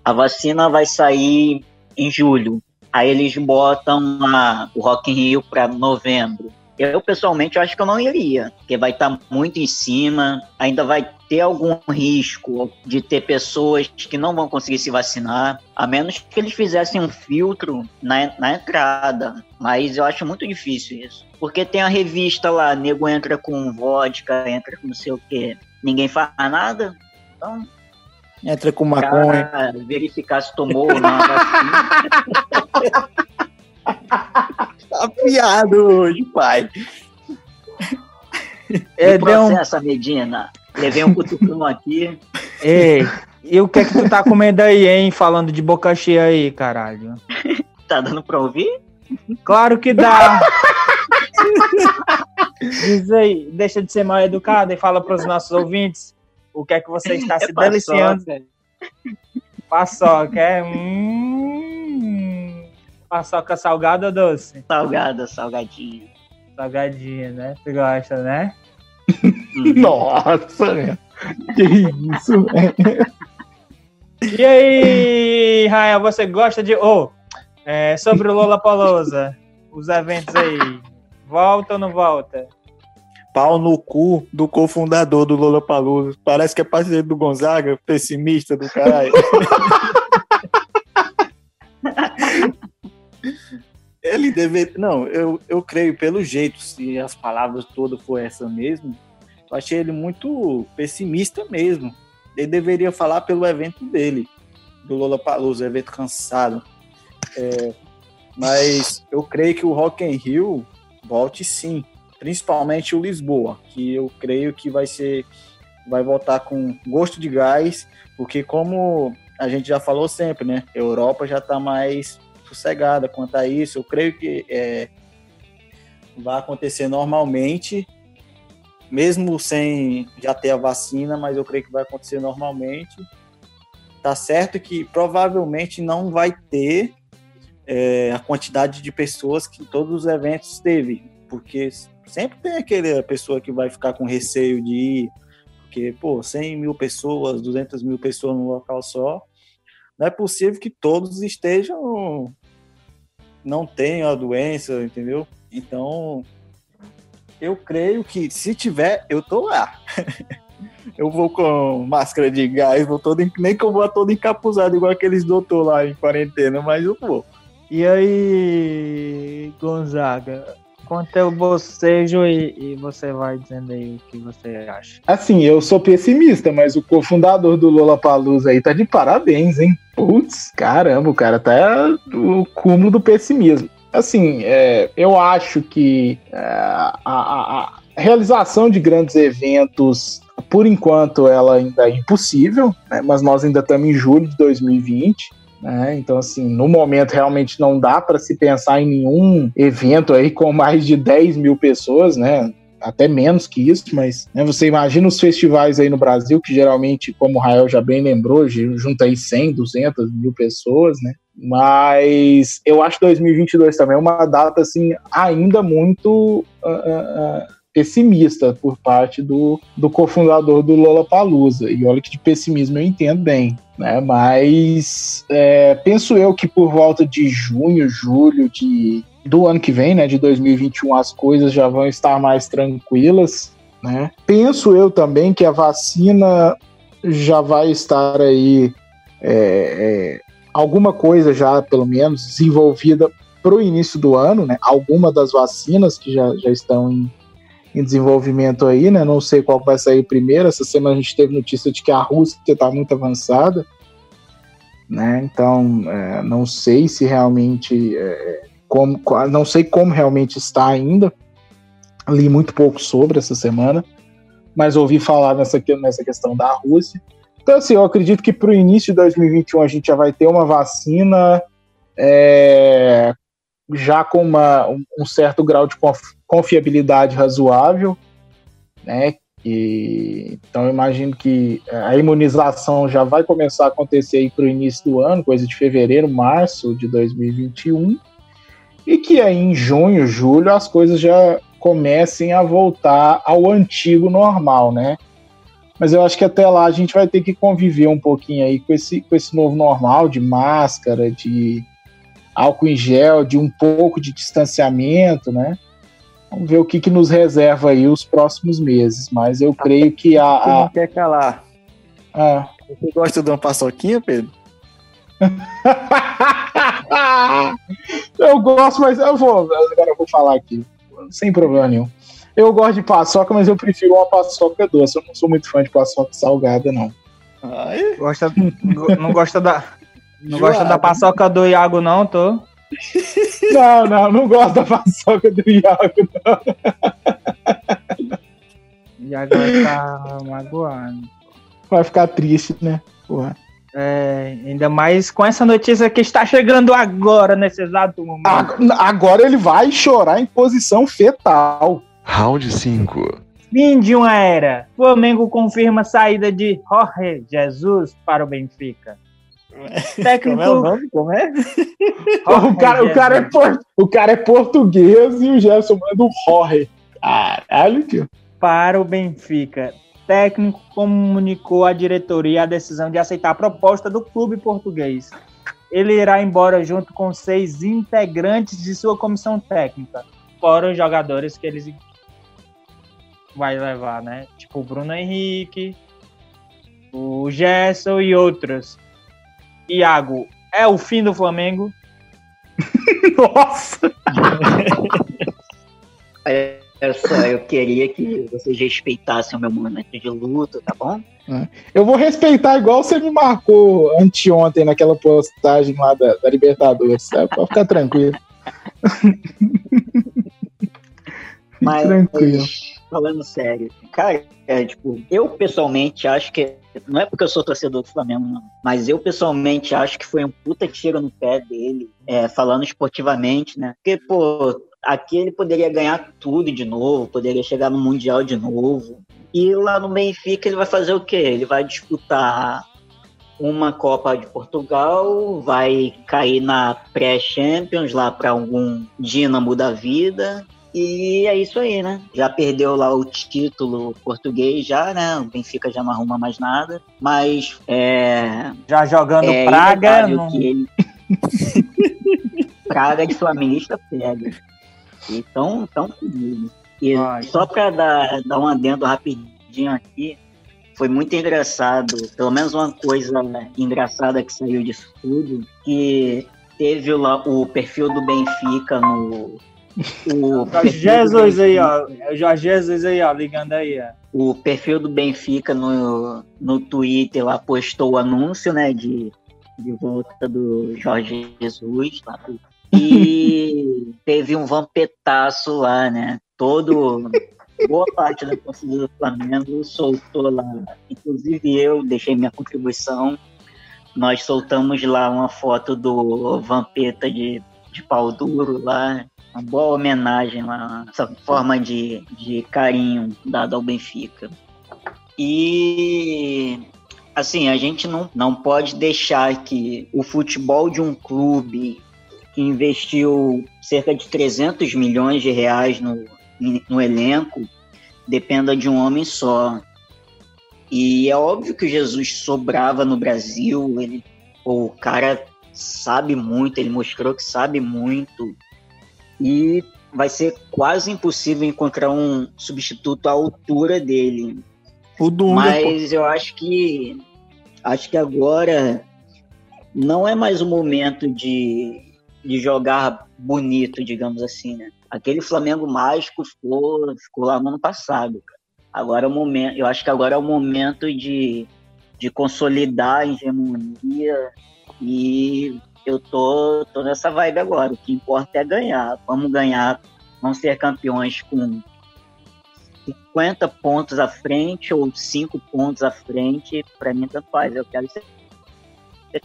a vacina vai sair em julho. Aí eles botam a, o Rock in Rio para novembro. Eu, pessoalmente, acho que eu não iria, porque vai estar muito em cima, ainda vai ter algum risco de ter pessoas que não vão conseguir se vacinar, a menos que eles fizessem um filtro na, na entrada. Mas eu acho muito difícil isso. Porque tem a revista lá, nego entra com vodka, entra com não sei o quê. Ninguém faz nada. Então, Entra com maconha. verificar se tomou ou não. Tá piado hoje, pai. É, E deu um... Medina. Levei um cutucão aqui. Ei, e o que é que tu tá comendo aí, hein? Falando de boca cheia aí, caralho. Tá dando pra ouvir? Claro que dá. Diz aí, deixa de ser mal educado e fala para os nossos ouvintes o que é que você está se É deliciando. Paçoca, é? Hum, paçoca salgada ou doce? Salgada, salgadinho. Salgadinha, né? Tu gosta, né? Hum. Nossa. Que isso, velho. E aí, Rael, você gosta de. Oh, é, sobre o Lola Palosa, os eventos aí. Volta ou não volta? Pau no cu do cofundador do Lollapalooza. Parece que é parceiro do Gonzaga, pessimista do caralho. Ele deve. Não, eu, eu creio, pelo jeito, se as palavras todas for essa mesmo, eu achei ele muito pessimista mesmo. Ele deveria falar pelo evento dele, do Lollapalooza, evento cansado. É, mas eu creio que o Rock in Rio volte sim principalmente o Lisboa, que eu creio que vai ser vai voltar com gosto de gás, porque como a gente já falou sempre, né? Europa já está mais sossegada quanto a isso. Eu creio que é, vai acontecer normalmente, mesmo sem já ter a vacina, mas eu creio que vai acontecer normalmente. Tá certo que provavelmente não vai ter é, a quantidade de pessoas que todos os eventos teve, porque sempre tem aquela pessoa que vai ficar com receio de ir, porque, pô, 100 mil pessoas, 200 mil pessoas num local só, não é possível que todos estejam, não tenham a doença, entendeu? Então, eu creio que se tiver, eu tô lá. eu vou com máscara de gás, vou todo, nem que eu vou todo encapuzado, igual aqueles doutor lá em quarentena, mas eu vou. E aí, Gonzaga? Enquanto eu bocejo e, e você vai dizendo aí o que você acha. Assim, eu sou pessimista, mas o cofundador do Lola Palusa aí tá de parabéns, hein? Putz, caramba, o cara tá o cúmulo do pessimismo. Assim, é, eu acho que é, a, a, a realização de grandes eventos por enquanto ela ainda é impossível, né? mas nós ainda estamos em julho de 2020. Né? Então, assim, no momento realmente não dá para se pensar em nenhum evento aí com mais de 10 mil pessoas, né? Até menos que isso, mas né, você imagina os festivais aí no Brasil, que geralmente, como o Rael já bem lembrou, junta aí 100, 200 mil pessoas, né? Mas eu acho 2022 também uma data, assim, ainda muito uh, uh, pessimista por parte do, do cofundador do Lollapalooza. E olha que de pessimismo eu entendo bem. Né? Mas é, penso eu que por volta de junho, julho de, do ano que vem, né, de 2021, as coisas já vão estar mais tranquilas. Né? Penso eu também que a vacina já vai estar aí é, é, alguma coisa já, pelo menos, desenvolvida para o início do ano, né? Alguma das vacinas que já, já estão em, em desenvolvimento aí, né? Não sei qual vai sair primeiro. Essa semana a gente teve notícia de que a Rússia está muito avançada, né? Então, é, não sei se realmente, é, como, não sei como realmente está ainda. Li muito pouco sobre essa semana, mas ouvi falar nessa, nessa questão da Rússia. Então, assim, eu acredito que para o início de 2021 a gente já vai ter uma vacina é, já com uma, um certo grau de confiabilidade razoável, né? E, então eu imagino que a imunização já vai começar a acontecer aí para o início do ano, coisa de fevereiro, março de 2021, e que aí em junho, julho as coisas já comecem a voltar ao antigo normal, né? Mas eu acho que até lá a gente vai ter que conviver um pouquinho aí com esse, com esse novo normal de máscara, de álcool em gel, de um pouco de distanciamento, né? Vamos ver o que, que nos reserva aí os próximos meses. Mas eu creio que a. a... Não quer calar. Ah. Você gosta de uma paçoquinha, Pedro? eu gosto, mas eu vou. Agora eu vou falar aqui. Sem problema nenhum. Eu gosto de paçoca, mas eu prefiro uma paçoca doce. Eu não sou muito fã de paçoca salgada, não. Ai. Gosta, não gosta da. Não gosta da paçoca do Iago, não, tô? Não, não, não gosto da paçoca do Iago, não. Iago vai ficar magoado. Vai ficar triste, né? Porra. É, ainda mais com essa notícia que está chegando agora, nesse exato momento. Agora ele vai chorar em posição fetal. Round 5. Fim de uma era. Flamengo confirma a saída de Jorge Jesus para o Benfica. Técnico... Como é o nome? Como é? o, cara, o, cara é por... o cara é português e o Gerson manda um Jorge. Caralho, tio. Para o Benfica. Técnico comunicou à diretoria a decisão de aceitar a proposta do clube português. Ele irá embora junto com seis integrantes de sua comissão técnica, fora os jogadores que eles vai levar, né? Tipo o Bruno Henrique, o Gerson e outros. Iago, é o fim do Flamengo? Nossa! é, só, eu queria que vocês respeitassem o meu momento de luto, tá bom? É. Eu vou respeitar igual você me marcou anteontem naquela postagem lá da, da Libertadores, sabe? Pode ficar tranquilo. Mas, tranquilo. Falando sério, cara, é, tipo, eu pessoalmente acho que não é porque eu sou torcedor do Flamengo, não. Mas eu pessoalmente acho que foi um puta tiro no pé dele, é, falando esportivamente, né? Porque, pô, aqui ele poderia ganhar tudo de novo, poderia chegar no Mundial de novo. E lá no Benfica ele vai fazer o quê? Ele vai disputar uma Copa de Portugal, vai cair na pré-Champions lá para algum Dínamo da vida e é isso aí, né? Já perdeu lá o título português, já, né? O Benfica já não arruma mais nada. Mas é. Já jogando é Praga. Não... Que ele... Praga de flamenguista pega. Então, então comigo. E Ai. só para dar, dar um adendo rapidinho aqui, foi muito engraçado, pelo menos uma coisa engraçada que saiu disso tudo, que teve lá o perfil do Benfica no, O Jorge Jesus aí, ó. O Jorge Jesus aí, ó, ligando aí, ó. O perfil do Benfica no, no Twitter lá postou o anúncio, né, de, de volta do Jorge Jesus. Lá, e teve um vampetaço lá, né? Todo. Boa parte da torcida do Flamengo soltou lá. Inclusive eu deixei minha contribuição. Nós soltamos lá uma foto do Vampeta de, de pau duro lá. Uma boa homenagem lá, essa forma de, de carinho dado ao Benfica. E assim, a gente não, não pode deixar que o futebol de um clube que investiu cerca de 300 milhões de reais no, no elenco dependa de um homem só. E é óbvio que o Jesus sobrava no Brasil, ele, o cara sabe muito, ele mostrou que sabe muito. E vai ser quase impossível encontrar um substituto à altura dele. Mas eu acho que acho que agora não é mais o momento de de jogar bonito, digamos assim, né? Aquele Flamengo mágico ficou, ficou lá no ano passado, cara. Agora é o momento, eu acho que agora é o momento de, de consolidar a hegemonia e eu tô, tô nessa vibe agora. O que importa é ganhar. Vamos ganhar, vamos ser campeões com 50 pontos à frente ou 5 pontos à frente. Para mim, tanto faz. Eu quero ser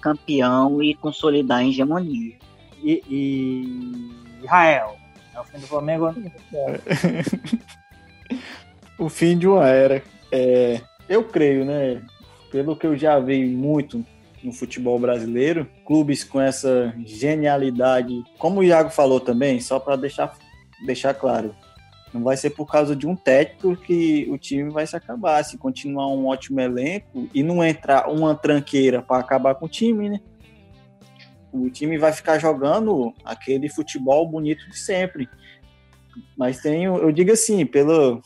campeão e consolidar a hegemonia e, e Israel. É o fim do Flamengo? o fim de uma era. É, eu creio, né? Pelo que eu já vi muito no futebol brasileiro, clubes com essa genialidade, como o Iago falou também, só para deixar, deixar claro, não vai ser por causa de um técnico que o time vai se acabar. Se continuar um ótimo elenco e não entrar uma tranqueira para acabar com o time, né? o time vai ficar jogando aquele futebol bonito de sempre. Mas tem, eu digo assim, pelo,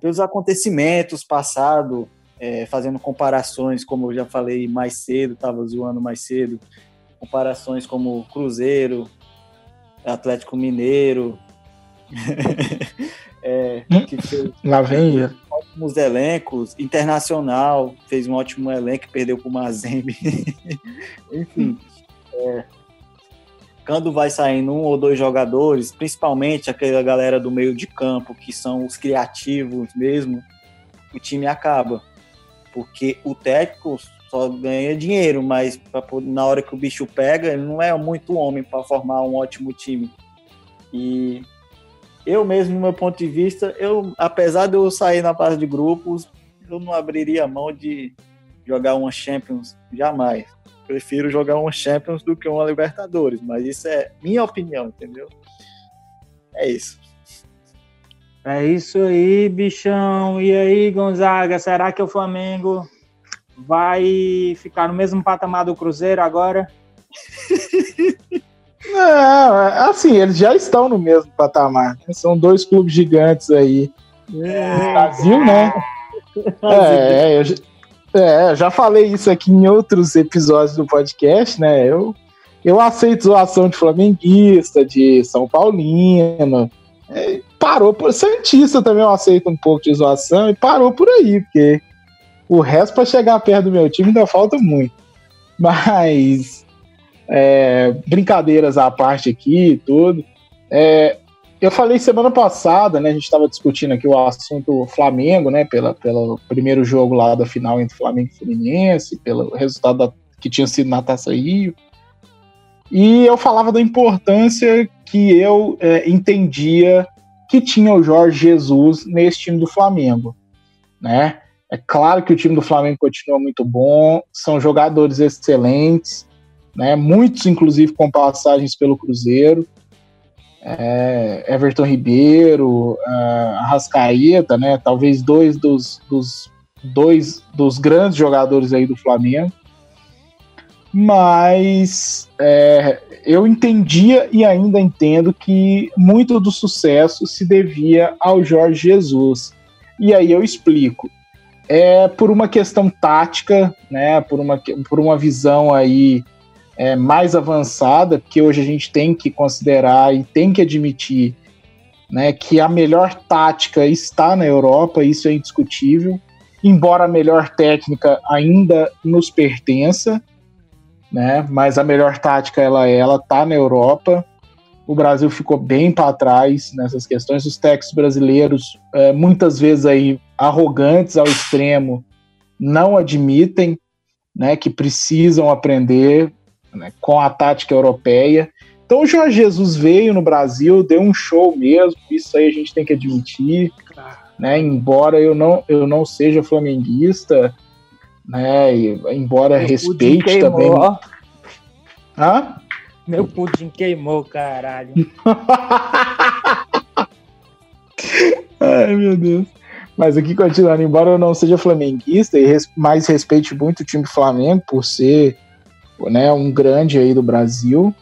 pelos acontecimentos passados, é, fazendo comparações, como eu já falei mais cedo, estava zoando mais cedo, comparações como Cruzeiro, Atlético Mineiro, é, que fez, Lá vem ótimos elencos, Internacional fez um ótimo elenco, perdeu para o Mazembe, enfim, é, quando vai saindo um ou dois jogadores, principalmente aquela galera do meio de campo, que são os criativos mesmo, o time acaba. Porque o técnico só ganha dinheiro, mas pra, na hora que o bicho pega, ele não é muito homem para formar um ótimo time. E eu mesmo, no meu ponto de vista, eu, apesar de eu sair na fase de grupos, eu não abriria mão de jogar uma Champions jamais prefiro jogar uma Champions do que uma Libertadores, mas isso é minha opinião, entendeu? É isso. É isso aí, bichão. E aí, Gonzaga, será que o Flamengo vai ficar no mesmo patamar do Cruzeiro agora? Não, assim, eles já estão no mesmo patamar. Né? São dois clubes gigantes aí. É. Brasil, né? É, eu, é, já falei isso aqui em outros episódios do podcast, né? Eu, eu aceito zoação de flamenguista, de São Paulino. É, parou por. Santista também eu aceito um pouco de zoação e parou por aí, porque o resto para chegar perto do meu time ainda falta muito. Mas, é, brincadeiras à parte aqui e tudo. É, eu falei semana passada, né? A gente estava discutindo aqui o assunto Flamengo, né? Pela, pelo primeiro jogo lá da final entre Flamengo e Fluminense, pelo resultado da, que tinha sido na Taça Rio. E eu falava da importância que eu é, entendia que tinha o Jorge Jesus nesse time do Flamengo, né? É claro que o time do Flamengo continua muito bom, são jogadores excelentes, né? Muitos, inclusive, com passagens pelo Cruzeiro é, Everton Ribeiro, uh, Arrascaeta, né? Talvez dois dos, dos, dois dos grandes jogadores aí do Flamengo. Mas é, eu entendia e ainda entendo que muito do sucesso se devia ao Jorge Jesus. E aí eu explico. É por uma questão tática, né? Por uma, por uma visão aí é, mais avançada, porque hoje a gente tem que considerar e tem que admitir né, que a melhor tática está na Europa, isso é indiscutível, embora a melhor técnica ainda nos pertença, né, mas a melhor tática ela ela tá na Europa. O Brasil ficou bem para trás nessas questões. Os técnicos brasileiros, é, muitas vezes aí arrogantes ao extremo, não admitem né, que precisam aprender né, com a tática europeia. Então o Jorge Jesus veio no Brasil, deu um show mesmo, isso aí a gente tem que admitir. Né, embora eu não, eu não seja flamenguista, né, e, embora Meu respeite também. Ó. Hã? Meu pudim queimou, caralho. Ai, meu Deus. Mas aqui continuando, embora eu não seja flamenguista e res, mais respeite muito o time Flamengo por ser né, um grande aí do Brasil,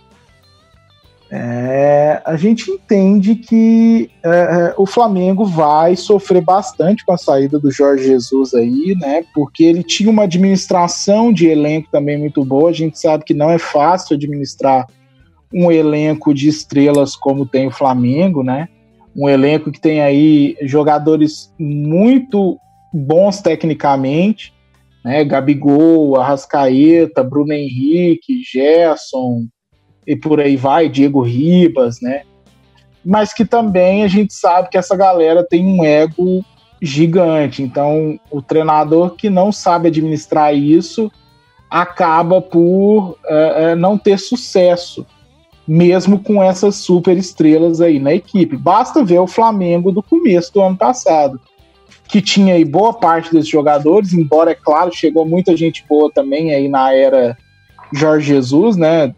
é, a gente entende que é, é, o Flamengo vai sofrer bastante com a saída do Jorge Jesus aí, né? Porque ele tinha uma administração de elenco também muito boa. A gente sabe que não é fácil administrar um elenco de estrelas como tem o Flamengo, né? Um elenco que tem aí jogadores muito bons tecnicamente, né? Gabigol, Arrascaeta, Bruno Henrique, Gerson, e por aí vai, Diego Ribas, né? Mas que também a gente sabe que essa galera tem um ego gigante. Então, o treinador que não sabe administrar isso acaba por é, não ter sucesso, mesmo com essas super estrelas aí na equipe. Basta ver o Flamengo do começo do ano passado, que tinha aí boa parte desses jogadores, embora, é claro, chegou muita gente boa também aí na era Jorge Jesus, né?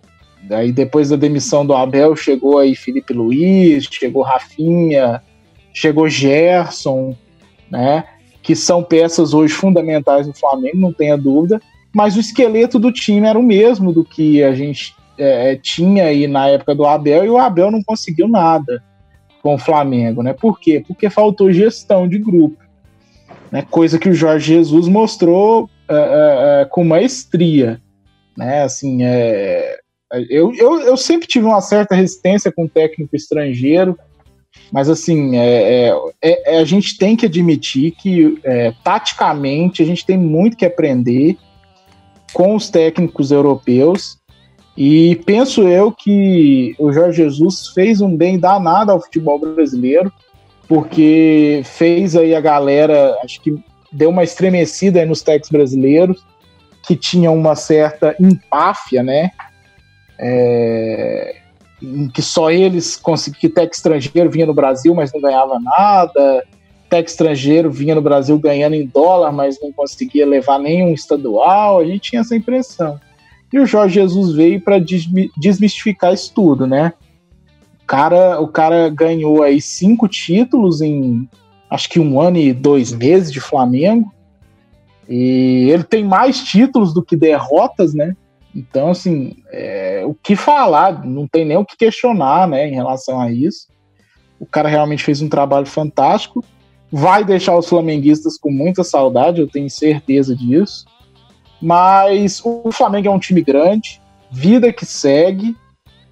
Aí depois da demissão do Abel chegou aí Felipe Luiz, chegou Rafinha, chegou Gerson, né? Que são peças hoje fundamentais do Flamengo, não tenha dúvida. Mas o esqueleto do time era o mesmo do que a gente é, tinha aí na época do Abel, e o Abel não conseguiu nada com o Flamengo, né? Por quê? Porque faltou gestão de grupo. Né? Coisa que o Jorge Jesus mostrou é, é, é com maestria. Né? Assim, é, eu, eu, eu sempre tive uma certa resistência com técnico estrangeiro, mas assim, é, é, é, é a gente tem que admitir que é, taticamente a gente tem muito que aprender com os técnicos europeus. E penso eu que o Jorge Jesus fez um bem danado ao futebol brasileiro, porque fez aí a galera, acho que deu uma estremecida nos técnicos brasileiros, que tinham uma certa empáfia, né? É, em que só eles conseguiam, que tech estrangeiro vinha no Brasil, mas não ganhava nada, tech estrangeiro vinha no Brasil ganhando em dólar, mas não conseguia levar nenhum estadual, a gente tinha essa impressão. E o Jorge Jesus veio para desmistificar isso tudo, né? O cara, o cara ganhou aí cinco títulos em acho que um ano e dois meses de Flamengo. E ele tem mais títulos do que derrotas, né? Então, assim, é, o que falar, não tem nem o que questionar, né, em relação a isso. O cara realmente fez um trabalho fantástico. Vai deixar os flamenguistas com muita saudade, eu tenho certeza disso. Mas o Flamengo é um time grande, vida que segue,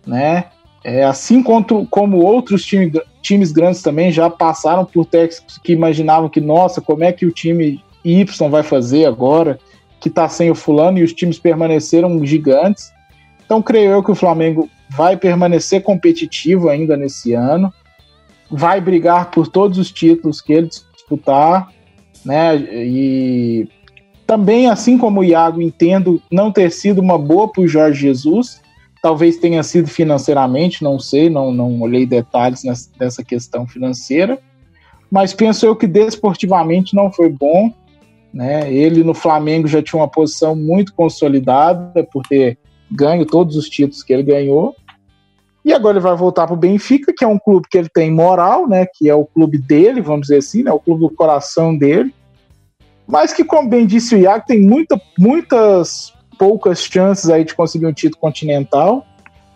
né? É, assim quanto, como outros time, times grandes também já passaram por técnicos que imaginavam que, nossa, como é que o time Y vai fazer agora? Que está sem o fulano e os times permaneceram gigantes. Então, creio eu que o Flamengo vai permanecer competitivo ainda nesse ano, vai brigar por todos os títulos que ele disputar, né? E também, assim como o Iago, entendo não ter sido uma boa para o Jorge Jesus, talvez tenha sido financeiramente, não sei, não, não olhei detalhes nessa, dessa questão financeira, mas penso eu que desportivamente não foi bom né? Ele no Flamengo já tinha uma posição muito consolidada por ter ganho todos os títulos que ele ganhou. E agora ele vai voltar para o Benfica, que é um clube que ele tem moral, né? Que é o clube dele, vamos dizer assim, né? O clube do coração dele. Mas que, como bem disse o Iago, tem muita, muitas poucas chances aí de conseguir um título continental.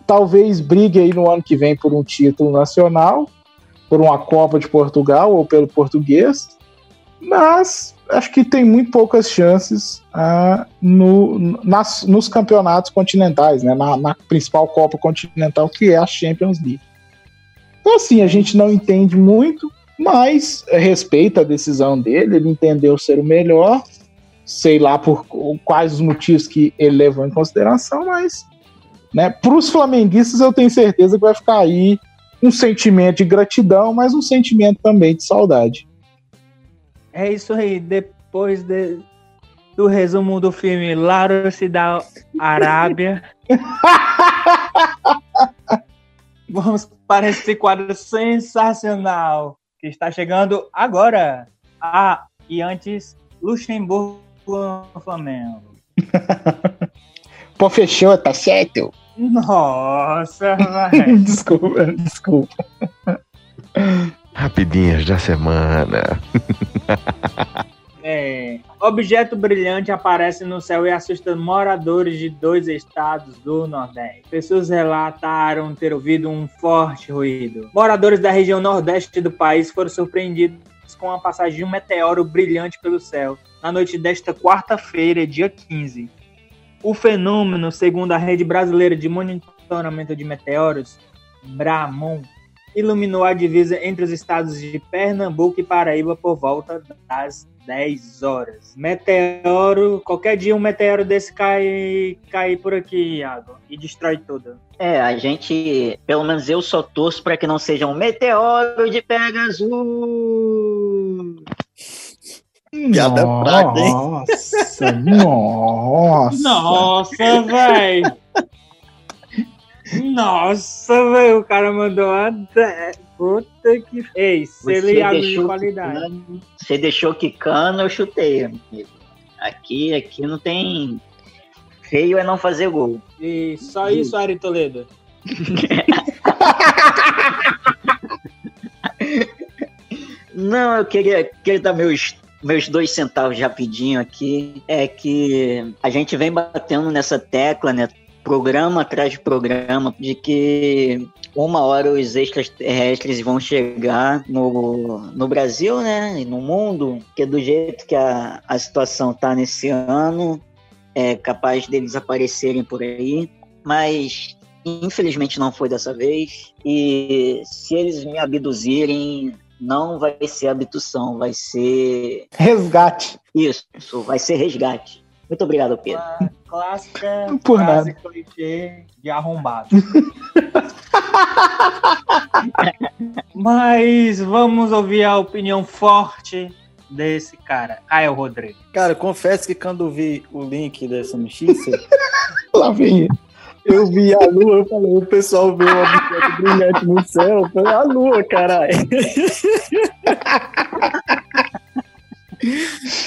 Talvez brigue aí no ano que vem por um título nacional, por uma Copa de Portugal ou pelo português. Mas acho que tem muito poucas chances ah, no, nas, nos campeonatos continentais, né? Na, na, principal Copa Continental, que é a Champions League. Então, assim, a gente não entende muito, mas respeita a decisão dele, ele entendeu ser o melhor, sei lá por quais os motivos que ele levou em consideração, mas né, para os flamenguistas eu tenho certeza que vai ficar aí um sentimento de gratidão, mas um sentimento também de saudade. É isso aí. Depois de, do resumo do filme Lawrence da Arábia. Vamos para esse quadro sensacional que está chegando agora. Ah, e antes, Luxemburgo no Flamengo. Pô, fechou, tá certo? Nossa, desculpa, desculpa. Rapidinhas da semana. é, objeto brilhante aparece no céu e assusta moradores de dois estados do Nordeste. Pessoas relataram ter ouvido um forte ruído. Moradores da região nordeste do país foram surpreendidos com a passagem de um meteoro brilhante pelo céu na noite desta quarta-feira, dia 15. O fenômeno, segundo a Rede Brasileira de Monitoramento de Meteoros, BRAMON, iluminou a divisa entre os estados de Pernambuco e Paraíba por volta das 10 horas. Meteoro, qualquer dia um meteoro desse cai, cai por aqui, Iago, e destrói tudo. É, a gente, pelo menos eu só torço para que não seja um meteoro de Pegasus. Piada fraca, hein? Nossa, nossa. Nossa, velho. Nossa, velho, o cara mandou a. Puta que. Ei, se ele de qualidade. Quicando, você deixou quicando, eu chutei, amigo. Aqui, aqui não tem. Feio é não fazer gol. E só isso, Ari Toledo. não, eu queria, queria dar meus meus dois centavos rapidinho aqui é que a gente vem batendo nessa tecla, né? Programa atrás de programa, de que uma hora os extraterrestres vão chegar no, no Brasil, né, e no mundo, que do jeito que a, a situação tá nesse ano, é capaz deles aparecerem por aí, mas infelizmente não foi dessa vez, e se eles me abduzirem, não vai ser abdução, vai ser... Resgate. Isso, vai ser resgate. Muito obrigado, Pedro. clássica Por nada. clichê de arrombado. Mas vamos ouvir a opinião forte desse cara, Caio Rodrigues. Cara, confesso que quando vi o link dessa notícia, Lá vem. eu vi a lua, eu falei, o pessoal vê uma objeto brilhante no céu, eu falei, a lua, caralho.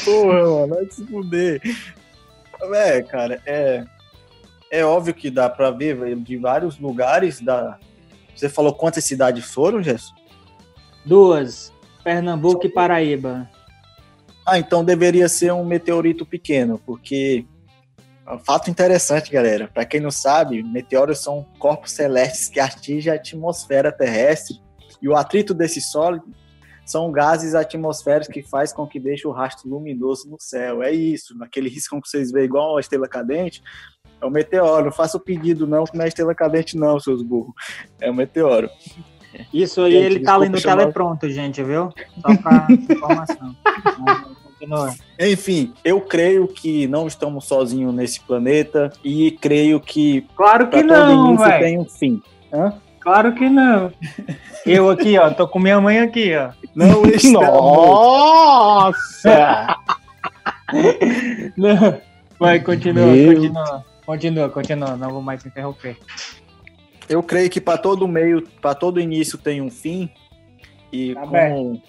Porra, mano, vai se fuder. É, cara, é, é óbvio que dá pra ver de vários lugares. Da... Você falou quantas cidades foram, Gerson? Duas, Pernambuco e Paraíba. Ah, então deveria ser um meteorito pequeno, porque um fato interessante, galera. Para quem não sabe, meteoros são corpos celestes que atingem a atmosfera terrestre e o atrito desse sólido são gases atmosféricos que faz com que deixe o rastro luminoso no céu. É isso, naquele risco que vocês veem igual a estrela cadente, é o meteoro. Não faça o pedido não, que não é estrela cadente não, seus burros. É o meteoro. Isso aí, gente, ele tá no chamar... telepronto, gente, viu? Só pra informação. Enfim, eu creio que não estamos sozinhos nesse planeta e creio que claro que não, velho. tem um fim. Hã? Claro que não. Eu aqui, ó, tô com minha mãe aqui, ó. Não está. Nossa! não. Vai, continua, Meu... continua. Continua, continua, não vou mais interromper. Eu creio que para todo meio, para todo início tem um fim. E tá como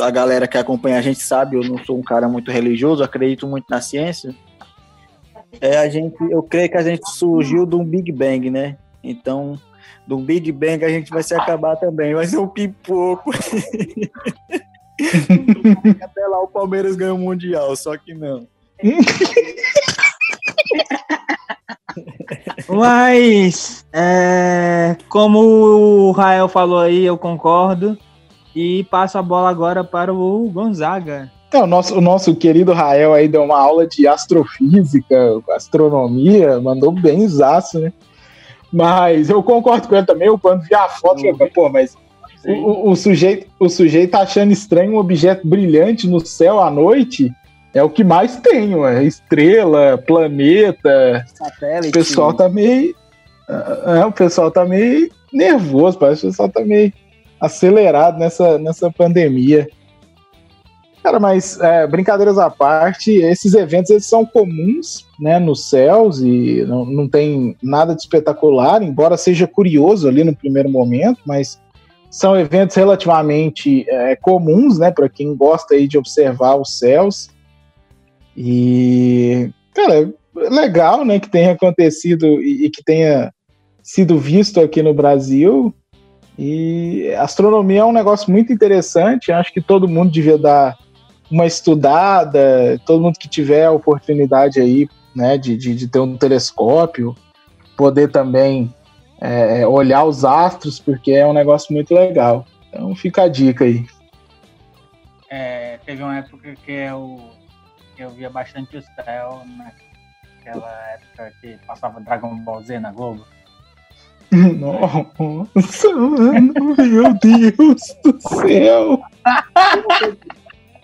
a galera que acompanha a gente sabe, eu não sou um cara muito religioso, acredito muito na ciência. É a gente, eu creio que a gente surgiu de um Big Bang, né? Então, do Big Bang a gente vai se acabar também, vai ser um pipoco. Até lá o Palmeiras ganha o Mundial, só que não. Mas, é, como o Rael falou aí, eu concordo. E passo a bola agora para o Gonzaga. É, o, nosso, o nosso querido Rael aí deu uma aula de astrofísica, astronomia, mandou bem zaço, né? Mas eu concordo com ele também, eu quando vi a foto, pô, mas o, o, o, sujeito, o sujeito tá achando estranho um objeto brilhante no céu à noite, é o que mais tem, ué. estrela, planeta. Satélite. O pessoal tá meio. É, o pessoal tá meio nervoso, parece que o pessoal tá meio acelerado nessa, nessa pandemia. Cara, mas é, brincadeiras à parte, esses eventos eles são comuns né, nos céus e não, não tem nada de espetacular, embora seja curioso ali no primeiro momento, mas são eventos relativamente é, comuns né, para quem gosta aí de observar os céus. E, cara, legal né, que tenha acontecido e, e que tenha sido visto aqui no Brasil. E astronomia é um negócio muito interessante, acho que todo mundo devia dar uma estudada, todo mundo que tiver a oportunidade aí, né, de, de, de ter um telescópio, poder também é, olhar os astros, porque é um negócio muito legal. Então fica a dica aí. É, teve uma época que eu, que eu via bastante o céu, naquela época que passava Dragon Ball Z na Globo. Nossa, mano, meu Deus do céu!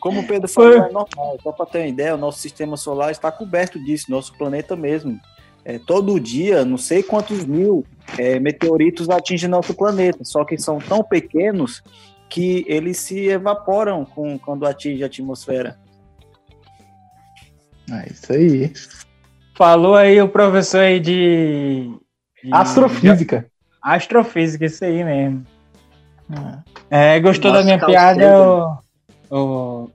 Como o Pedro falou, é normal. Só para ter uma ideia, o nosso sistema solar está coberto disso, nosso planeta mesmo. É, todo dia, não sei quantos mil é, meteoritos atingem nosso planeta, só que são tão pequenos que eles se evaporam com, quando atinge a atmosfera. É isso aí. Falou aí o professor aí de. de Astrofísica. De... Astrofísica, isso aí mesmo. É, gostou Nossa, da minha piada? Eu... Oh.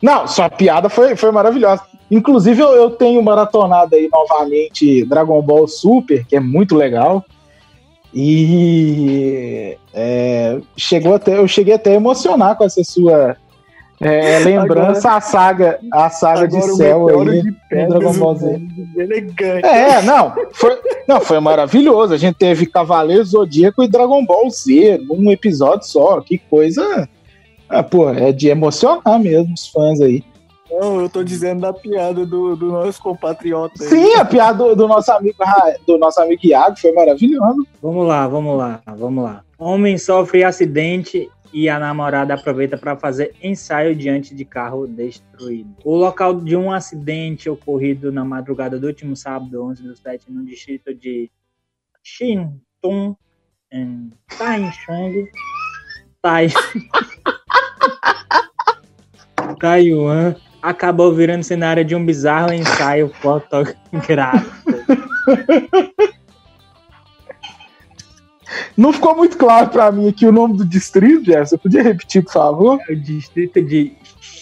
Não, sua piada foi, foi maravilhosa. Inclusive, eu, eu tenho maratonado aí novamente Dragon Ball Super, que é muito legal. E é, chegou até, eu cheguei até a emocionar com essa sua é, lembrança agora, a saga, a saga de céu aí de Dragon Ball Z. Elegante. É, não, foi, não, foi maravilhoso. A gente teve Cavaleiro Zodíaco e Dragon Ball Z num episódio só. Que coisa ah, pô, é de emocionar mesmo os fãs aí. Não, eu tô dizendo da piada do, do nosso compatriota. Aí. Sim, a piada do, do, nosso amigo do nosso amigo Iago foi maravilhosa. Vamos lá, vamos lá, vamos lá. Homem sofre acidente e a namorada aproveita para fazer ensaio diante de carro destruído. O local de um acidente ocorrido na madrugada do último sábado, 11 do 7, no distrito de Xintung, em Taichung, Tai... Taiwan acabou virando cenário de um bizarro ensaio fotográfico. Não ficou muito claro para mim aqui o nome do distrito. Você podia repetir, por favor? É o distrito de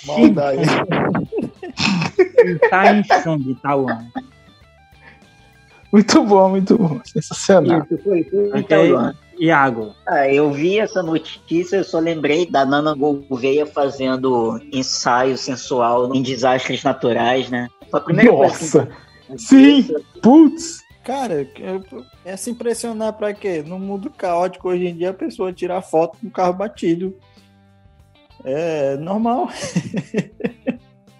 Taichung, de Taiwan. Muito bom, muito bom. Sensacional. Isso, foi, foi okay. Iago. Ah, eu vi essa notícia, eu só lembrei da Nana Gouveia fazendo ensaio sensual em desastres naturais, né? Foi a primeira Nossa! Coisa Sim! Putz! Cara, é se impressionar pra quê? No mundo caótico hoje em dia a pessoa tirar foto com o carro batido. É normal.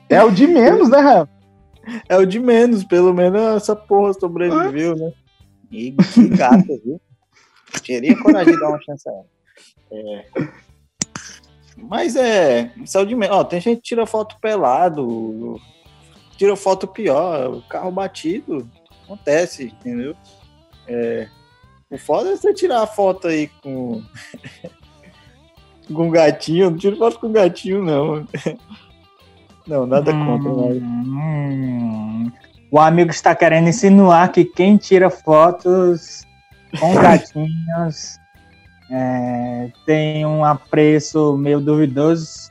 É o de menos, né, Rafa? É o de menos, pelo menos essa porra sobreviveu, né? E que gata, viu? Teria coragem de dar uma chance a ela. É. Mas é. Saúde de Ó, tem gente que tira foto pelado, tira foto pior, carro batido. Acontece, entendeu? É, o foda é você tirar a foto aí com. com gatinho. Não tiro foto com gatinho, não. Não, nada contra. Hum, o amigo está querendo insinuar que quem tira fotos com gatinhos. É, tem um apreço meio duvidoso.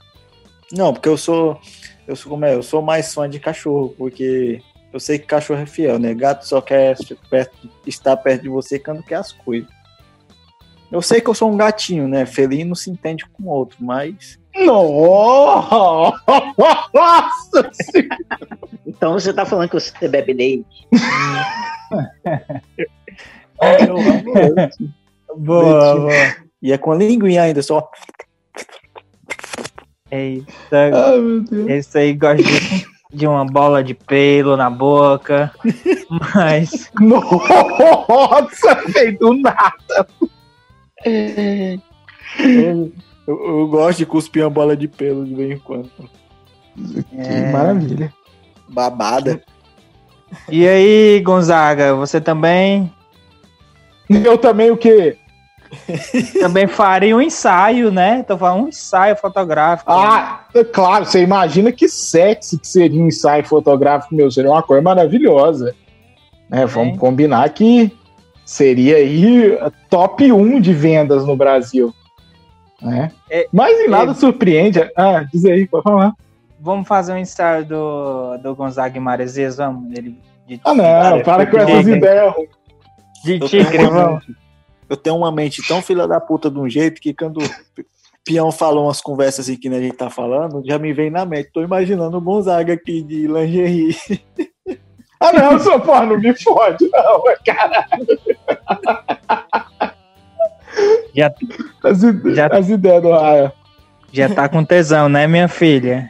Não, porque eu sou. Eu sou como é? Eu sou mais fã de cachorro, porque eu sei que cachorro é fiel, né? Gato só quer perto, estar perto de você quando quer as coisas. Eu sei que eu sou um gatinho, né? Felino se entende com outro, mas. Nossa! então você tá falando que você bebe leite? boa, boa. E é com a linguinha ainda, só. Eita, Ai, meu Deus. esse aí gosta de, de uma bola de pelo na boca. Mas Nossa, feio do nada. Eu, eu gosto de cuspir uma bola de pelo de vez em quando. É. Que maravilha. Babada. E aí, Gonzaga, você também Eu também o quê? também faria um ensaio, né? Tô falando um ensaio fotográfico. Ah, claro, você imagina que sexy que seria um ensaio fotográfico meu, seria uma coisa maravilhosa. Né, vamos combinar que seria aí top 1 de vendas no Brasil. Né? É, Mas em nada é. surpreende. Ah, diz aí, pode falar. Vamos fazer um ensaio do, do Gonzaga Maresias, vamos? Ele, de, Ah, não, para com essas ideias. ruins. De Eu tigre, tenho, uma mente, eu tenho uma mente tão filha da puta de um jeito que quando o Peão falou umas conversas assim que a gente tá falando, já me vem na mente. Tô imaginando o Gonzaga aqui de lingerie. Ah, não, sou porra, não me fode, não, caralho. Já, As, Já- as ideias do Raia. já tá com tesão, né, minha filha?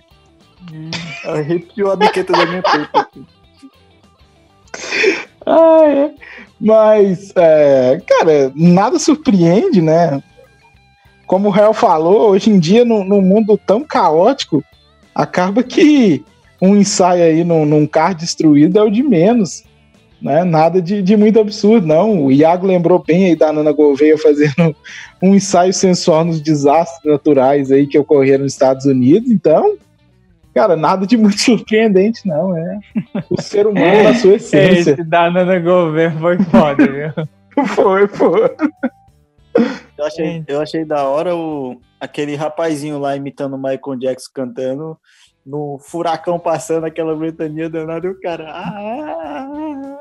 Arrepiou a biqueta da minha peita. Ah, é. Mas, é, cara, nada surpreende, né? Como o Réu falou, hoje em dia, num, mundo tão caótico, acaba que um ensaio aí num, num carro destruído é o de menos. Né? Nada de, de muito absurdo, não. O Iago lembrou bem aí da Nana Gouveia fazendo um ensaio sensual nos desastres naturais aí que ocorreram nos Estados Unidos. Então, cara, nada de muito surpreendente, não. É o ser humano na sua essência. Esse da Nana Gouveia foi foda, viu? Foi, foi. Eu achei, eu achei da hora o, aquele rapazinho lá imitando o Michael Jackson cantando, no furacão passando aquela ventania danada e o cara. "Ah".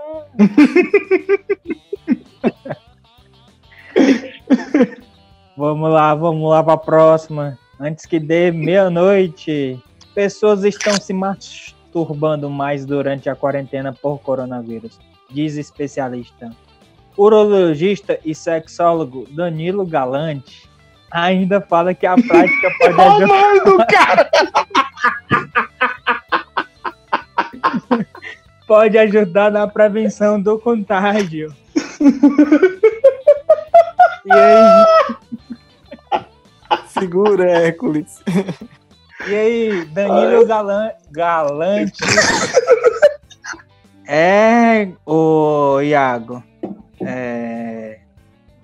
Vamos lá, vamos lá pra próxima. Antes que dê meia-noite. Pessoas estão se masturbando mais durante a quarentena por coronavírus, diz especialista. Urologista e sexólogo Danilo Galante ainda fala que a prática pode ajudar. nome do cara. pode ajudar na prevenção do contágio. e aí, Segura, Hércules. E aí Danilo Galan, Galante. É, o Iago. É,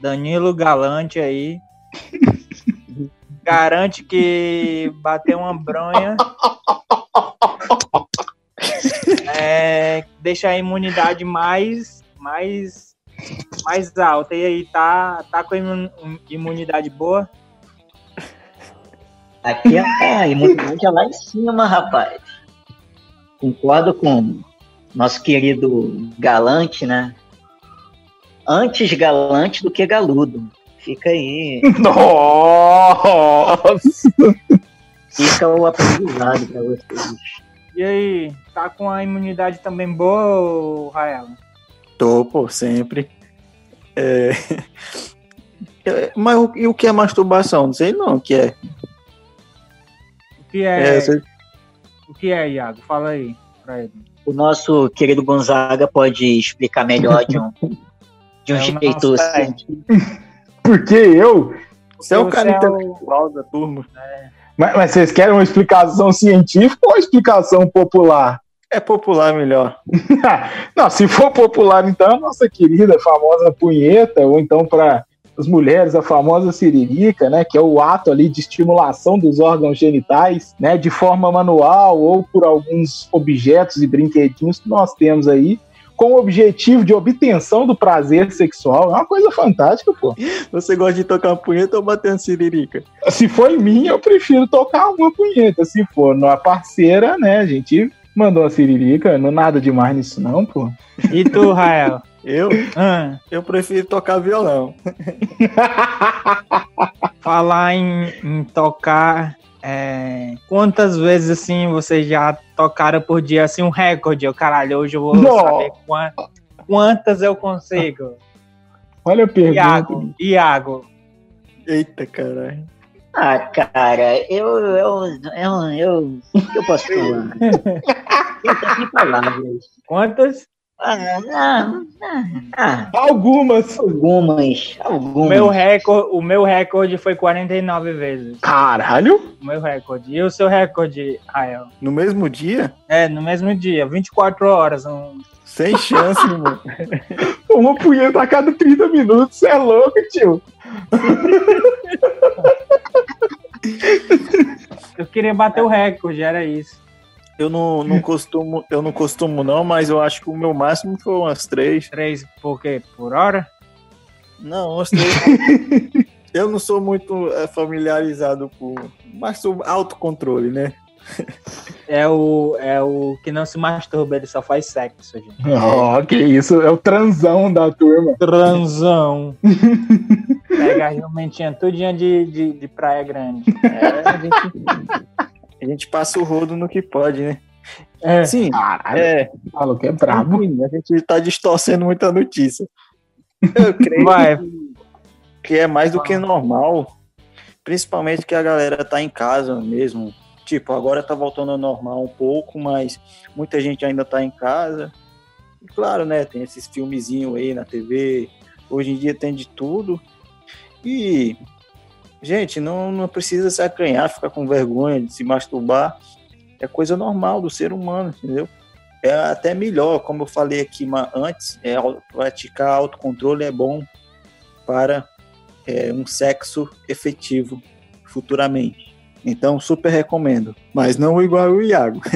Danilo Galante aí. Garante que bateu uma bronha. É, deixa a imunidade mais, mais, mais alta. E aí, tá, tá com imunidade boa? Aqui a imunidade é lá em cima, rapaz. Concordo com nosso querido Galante, né? Antes galante do que galudo. Fica aí, Nossa! fica o aprendizado pra vocês. E aí, tá com a imunidade também boa, Rael? Tô, pô, sempre. É... É, Mas o, e o que é masturbação? Não sei não o que é. O que é, É, você- o que é, Iago? Fala aí pra ele. O nosso querido Gonzaga pode explicar melhor de um, de um É jeito nosso científico. Porque eu. Você é o cara é o- da turma. Mas, mas vocês querem uma explicação científica ou uma explicação popular? É popular melhor. Não, se for popular, então, a nossa querida famosa punheta, ou então para as mulheres, a famosa siririca, né, que é o ato ali de estimulação dos órgãos genitais, né, de forma manual ou por alguns objetos e brinquedinhos que nós temos aí, com o objetivo de obtenção do prazer sexual. É uma coisa fantástica, pô. Você gosta de tocar uma punheta ou bater uma siririca? Se for em mim, eu prefiro tocar uma punheta. Se for na parceira, né, a gente mandou a siririca, não nada demais nisso não, pô. E tu, Rael? Eu? Ah, Eu prefiro tocar violão. falar em, em tocar. é, quantas vezes assim vocês já tocaram por dia assim um recorde? Eu, caralho, hoje eu vou Não. saber qua- quantas eu consigo. Olha a pergunta. Iago, Iago, Eita, caralho. Ah, cara, eu. Eu. Eu. eu o que eu posso falar? eu palavras. Quantas? Ah, ah, Algumas. algumas. O Algumas. meu, recorde, o meu recorde foi 49 vezes. Caralho. O meu recorde. E o seu recorde, Rael? No mesmo dia? É, no mesmo dia, 24 horas. Um... Sem chance, mano. Uma punheta a cada 30 minutos. Você é louco, tio. Eu queria bater o recorde, era isso. Eu não, não costumo, eu não costumo não, mas eu acho que o meu máximo foi umas três. Três, por quê? Por hora? Não, umas três. eu não sou muito é, familiarizado com, mas sou autocontrole, né? É o, é o que não se masturba, ele só faz sexo, gente. Ó, que isso. É o transão da turma. Transão. Pega a jumentinha tudinha de, de, de praia grande. É, a, gente, a gente passa o rodo no que pode, né? É. Sim, Caralho. é. Falou que é brabo. A gente tá distorcendo muita notícia. Eu creio que é mais do que normal, principalmente que a galera tá em casa mesmo. Tipo, agora tá voltando ao normal um pouco, mas muita gente ainda tá em casa. E claro, né, tem esses filmezinhos aí na TV, hoje em dia tem de tudo. E, gente, não, não precisa se acanhar, ficar com vergonha de se masturbar. É coisa normal do ser humano, entendeu? é até melhor, como eu falei aqui antes, é, praticar autocontrole é bom para é, um sexo efetivo futuramente. Então, super recomendo. Mas não igual o Iago.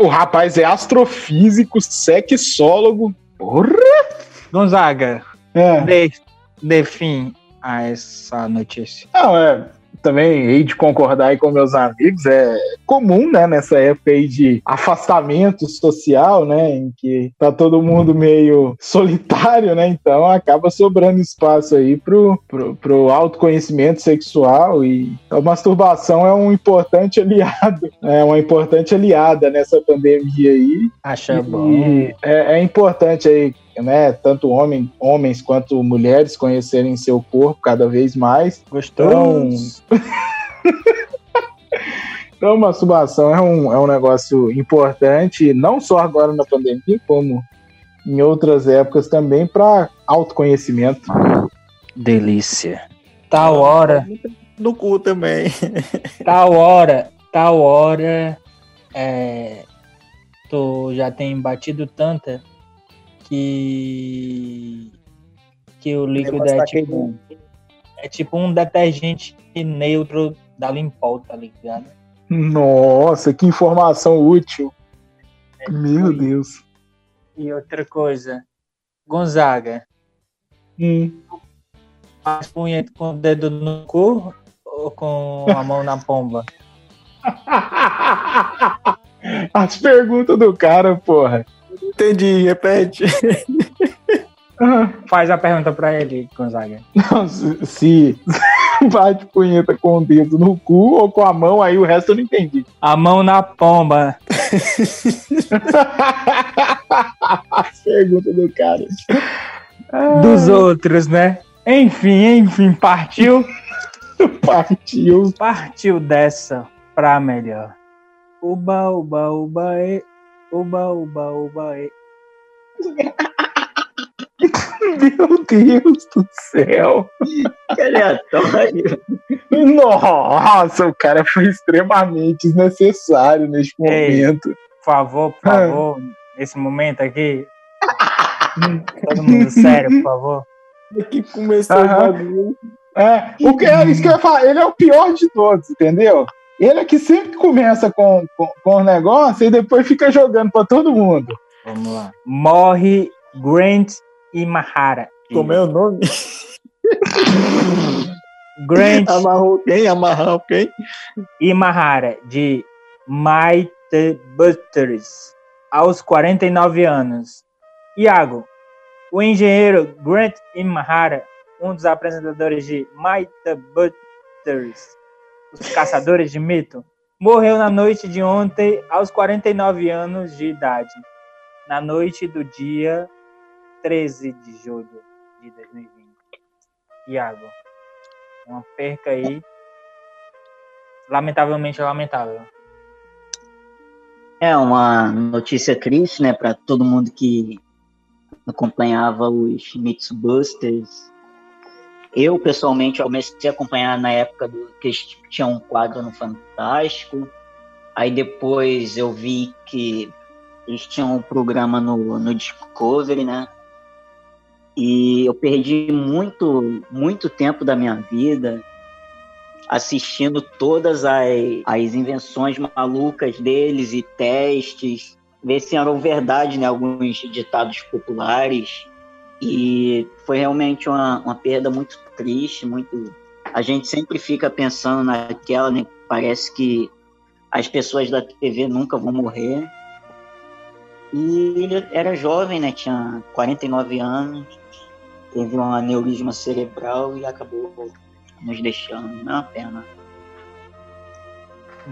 O rapaz é astrofísico, sexólogo. Porra! Gonzaga, É. dê, fim a essa notícia. Não, é. Também hei de concordar aí com meus amigos, é comum, né, nessa época aí de afastamento social, né, em que tá todo mundo meio solitário, né, então acaba sobrando espaço aí pro, pro, pro autoconhecimento sexual e a masturbação é um importante aliado, é uma importante aliada nessa pandemia aí, Acha bom. É, é importante aí, né, tanto homem, homens quanto mulheres conhecerem seu corpo cada vez mais. Gostoso. Então, masturbação é um, é um negócio importante, não só agora na pandemia, como em outras épocas também, para autoconhecimento. Delícia. Tal hora, No cu também. tal hora, tal hora, é, tu já tem batido tanta que que o líquido é tipo, é tipo um detergente neutro da Limpol, tá ligado? Nossa, que informação útil. Meu Deus. E outra coisa, Gonzaga, Hum. faz punheta com o dedo no cu ou com a mão na pomba? As perguntas do cara, porra. Entendi, repete. Faz a pergunta pra ele, Gonzaga. não, se, se bate punheta com o dedo no cu ou com a mão, aí o resto eu não entendi. A mão na pomba. As perguntas do cara. dos outros, né? Enfim, enfim, partiu, Partiu. partiu dessa pra melhor. Uba, uba, uba, e. Uba, uba, uba, e. Meu Deus do céu. Que aleatório. Nossa, o cara foi extremamente desnecessário neste Ei. momento. Por favor, por favor, nesse momento aqui. Todo mundo sério, por favor. Aqui começou o bagulho. É, o que é isso que eu ia falar, ele é o pior de todos, entendeu? Ele é que sempre começa com, com, com o negócio e depois fica jogando pra todo mundo. Vamos lá. Morre Grant Imahara. Como é o nome? Grant Amarrou quem? Amarrou quem? Imahara, de Mighty Busters, aos 49 anos. Iago, o engenheiro Grant Imahara, um dos apresentadores de Mighty Busters, os caçadores de mito, morreu na noite de ontem aos 49 anos de idade, na noite do dia 13 de julho de 2020. Iago. Uma perca aí. Lamentavelmente lamentável. É uma notícia triste, né, para todo mundo que acompanhava os Mitsubusters. Eu, pessoalmente, comecei a acompanhar na época do, que eles tinham um quadro no Fantástico. Aí depois eu vi que eles tinham um programa no, no Discovery, né? E eu perdi muito, muito tempo da minha vida assistindo todas as, as invenções malucas deles e testes, ver se eram verdade, né? Alguns ditados populares. E foi realmente uma, uma perda muito triste, muito. A gente sempre fica pensando naquela, né? Parece que as pessoas da TV nunca vão morrer. E ele era jovem, né? Tinha 49 anos, teve um aneurisma cerebral e acabou nos deixando. É uma pena.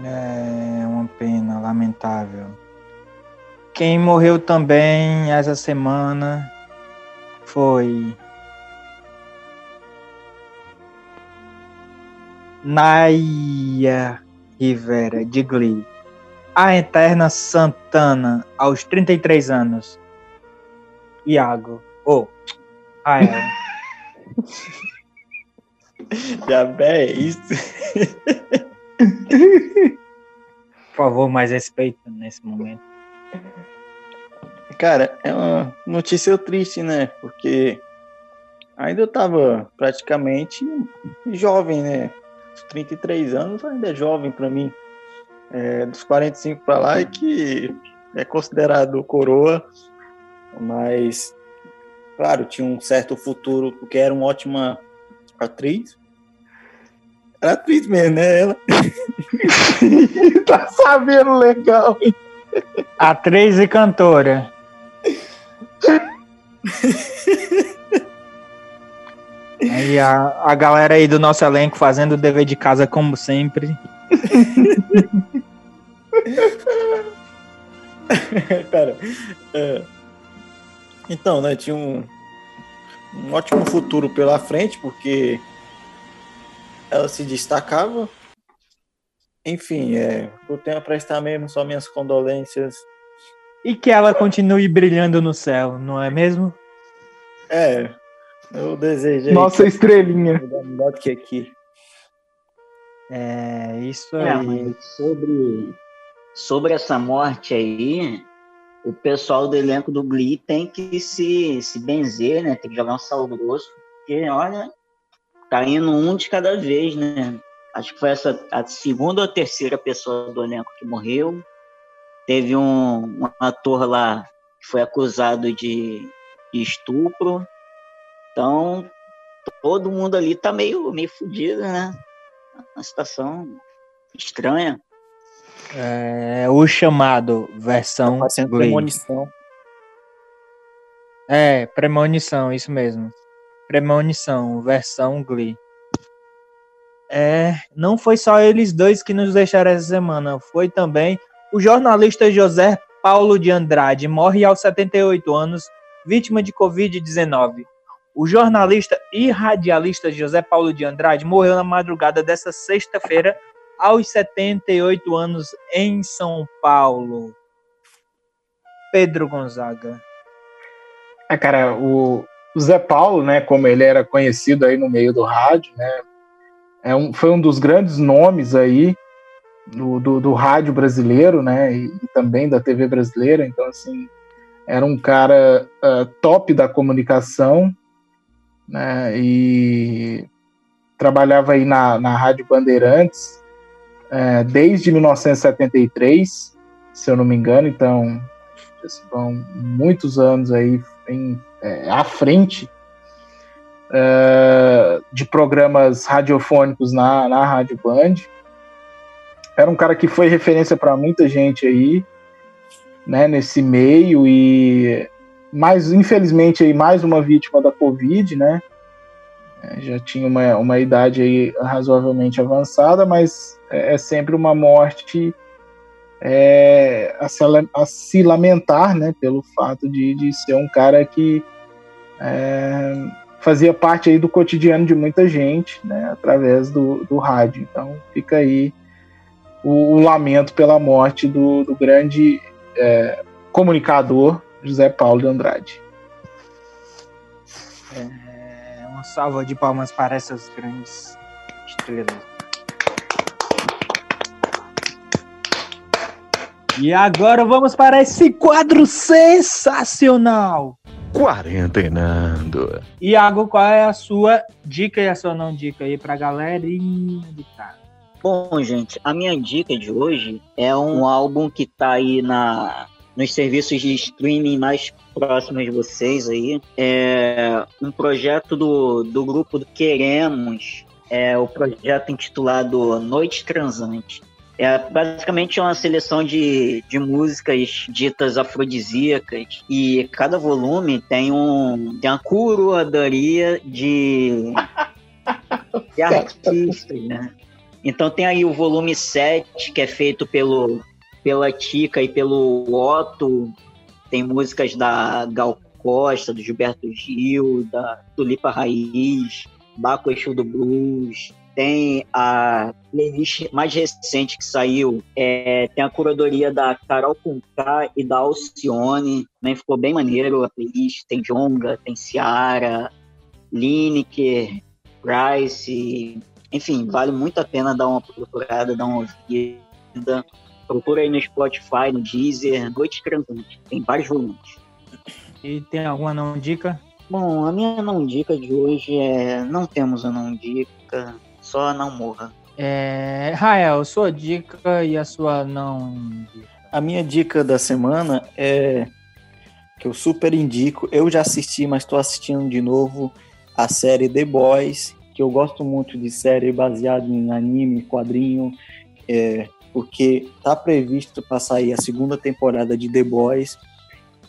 É uma pena, lamentável. Quem morreu também essa semana foi Naya Rivera de Glee. A Eterna Santana, aos 33 anos. Iago. Oh. Ah, é. Já é isso. Por favor, mais respeito nesse momento. Cara, é uma notícia triste, né? Porque ainda eu tava praticamente jovem, né? Os 33 anos ainda é jovem para mim é, dos 45 para lá e que é considerado coroa, mas claro, tinha um certo futuro, porque era uma ótima atriz. Era atriz mesmo, né? Ela. tá sabendo legal. Atriz e cantora. Aí a, a galera aí do nosso elenco fazendo o dever de casa como sempre. Cara, é, então, né, tinha um, um ótimo futuro pela frente, porque ela se destacava. Enfim, é, eu tenho a prestar mesmo só minhas condolências. E que ela continue brilhando no céu, não é mesmo? É, eu desejo. Nossa estrelinha. Melhor que aqui. É, isso É, aí. mas sobre, sobre essa morte aí, o pessoal do elenco do Glee tem que se, se benzer, né? Tem que jogar um sal grosso, porque, olha, tá indo um de cada vez, né? Acho que foi essa a segunda ou terceira pessoa do elenco que morreu. Teve um, um ator lá que foi acusado de, de estupro. Então, todo mundo ali tá meio, meio fudido, né? Uma situação estranha. É, o chamado versão Tá premonição. É, premonição, isso mesmo. Premonição, versão Glee. É, não foi só eles dois que nos deixaram essa semana, foi também o jornalista José Paulo de Andrade, morre aos 78 anos, vítima de Covid-19. O jornalista e radialista José Paulo de Andrade morreu na madrugada dessa sexta-feira, aos 78 anos, em São Paulo. Pedro Gonzaga. É, cara, o, o Zé Paulo, né, como ele era conhecido aí no meio do rádio, né, é um, foi um dos grandes nomes aí do, do, do rádio brasileiro, né, e, também da TV brasileira. Então, assim, era um cara uh, top da comunicação, né, e trabalhava aí na, na Rádio Bandeirantes uh, desde 1973, se eu não me engano. Então, vão muitos anos aí em, é, à frente uh, de programas radiofônicos na, na Rádio Band. Era um cara que foi referência para muita gente aí, né, nesse meio e mais infelizmente aí mais uma vítima da Covid, né? Já tinha uma, uma idade aí razoavelmente avançada, mas é, é sempre uma morte é, a, se, a, se, lamentar, né, pelo fato de, de ser um cara que é, fazia parte aí do cotidiano de muita gente, né, através do, do rádio. Então fica aí o, o lamento pela morte do, do grande é, comunicador José Paulo de Andrade. É, uma salva de palmas para essas grandes estrelas. E agora vamos para esse quadro sensacional. Quarentenando. Iago, qual é a sua dica e a sua não dica aí pra galerinha de casa? Bom, gente, a minha dica de hoje é um álbum que tá aí na, nos serviços de streaming mais próximos de vocês aí. É um projeto do, do grupo do Queremos, é o projeto intitulado Noite Transante. É basicamente uma seleção de, de músicas ditas afrodisíacas e cada volume tem um tem uma curadoria de, de artistas, né? Então tem aí o volume 7, que é feito pelo, pela Tica e pelo Otto. Tem músicas da Gal Costa, do Gilberto Gil, da Tulipa Raiz, Baco Exu do Blues, tem a playlist mais recente que saiu, é, tem a curadoria da Carol Conká e da Alcione, também ficou bem maneiro a playlist, tem Jonga, tem Ciara, Lineker, Rice, enfim, vale muito a pena dar uma procurada, dar uma ouvida. Procura aí no Spotify, no Deezer, Noite Transante, tem vários volumes. E tem alguma não dica? Bom, a minha não dica de hoje é não temos a não dica, só não morra. É, Rael, sua dica e a sua não dica. A minha dica da semana é que eu super indico. Eu já assisti, mas estou assistindo de novo a série The Boys, eu gosto muito de série baseada em anime, quadrinho, é, porque tá previsto para sair a segunda temporada de The Boys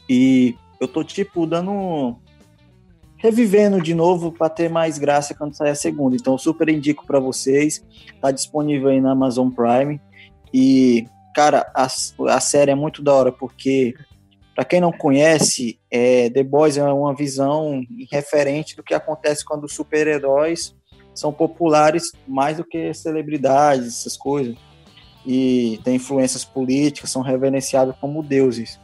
e eu tô tipo dando revivendo de novo para ter mais graça quando sair a segunda. Então, super indico para vocês. Tá disponível aí na Amazon Prime. E, cara, a, a série é muito da hora, porque, para quem não conhece, é, The Boys é uma visão referente do que acontece quando os super-heróis são populares mais do que celebridades, essas coisas. E tem influências políticas, são reverenciados como deuses.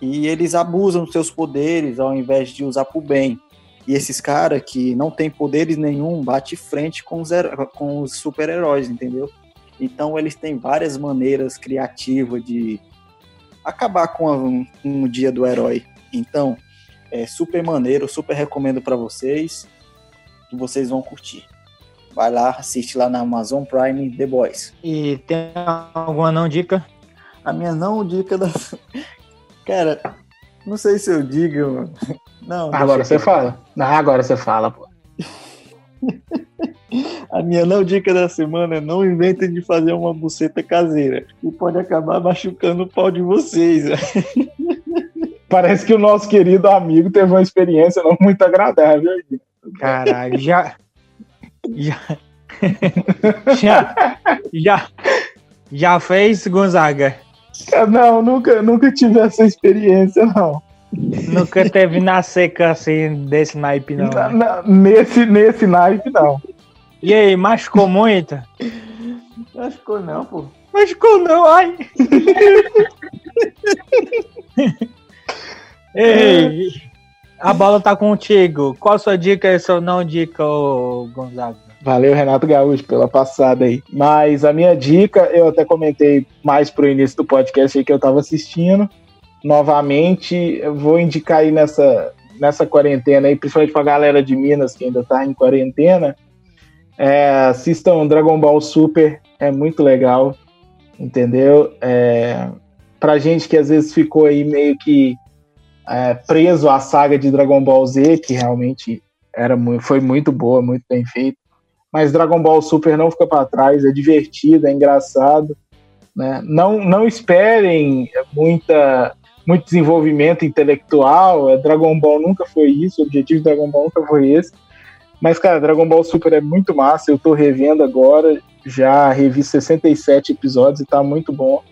E eles abusam dos seus poderes ao invés de usar para o bem. E esses caras que não tem poderes nenhum bate frente com os, com os super-heróis, entendeu? Então eles têm várias maneiras criativas de acabar com, a, com o dia do herói. Então, é super maneiro, super recomendo para vocês, que vocês vão curtir. Vai lá, assiste lá na Amazon Prime The Boys. E tem alguma não dica? A minha não dica da. Cara, não sei se eu digo. Não. Agora você fala. Não, agora você fala, pô. A minha não dica da semana é não inventem de fazer uma buceta caseira, que pode acabar machucando o pau de vocês. Parece que o nosso querido amigo teve uma experiência não muito agradável. Caralho, já. Já. já. Já. Já fez, Gonzaga? Não, nunca, nunca tive essa experiência, não. Nunca teve na seca assim desse naipe, não. Na, na, nesse, nesse naipe, não. E aí, machucou muito? Machucou não, pô. Machucou não, ai. Ei, a bola tá contigo. Qual a sua dica e sua não dica, ô Gonzaga? Valeu, Renato Gaúcho, pela passada aí. Mas a minha dica, eu até comentei mais pro início do podcast aí que eu tava assistindo. Novamente, eu vou indicar aí nessa, nessa quarentena aí, principalmente pra galera de Minas que ainda tá em quarentena. É, assistam Dragon Ball Super, é muito legal, entendeu? É, pra gente que às vezes ficou aí meio que é, preso à saga de Dragon Ball Z, que realmente era muito, foi muito boa, muito bem feito. Mas Dragon Ball Super não fica para trás, é divertido, é engraçado. Né? Não, não esperem muita, muito desenvolvimento intelectual. É, Dragon Ball nunca foi isso, o objetivo de Dragon Ball nunca foi esse. Mas, cara, Dragon Ball Super é muito massa. Eu tô revendo agora, já revi 67 episódios e tá muito bom.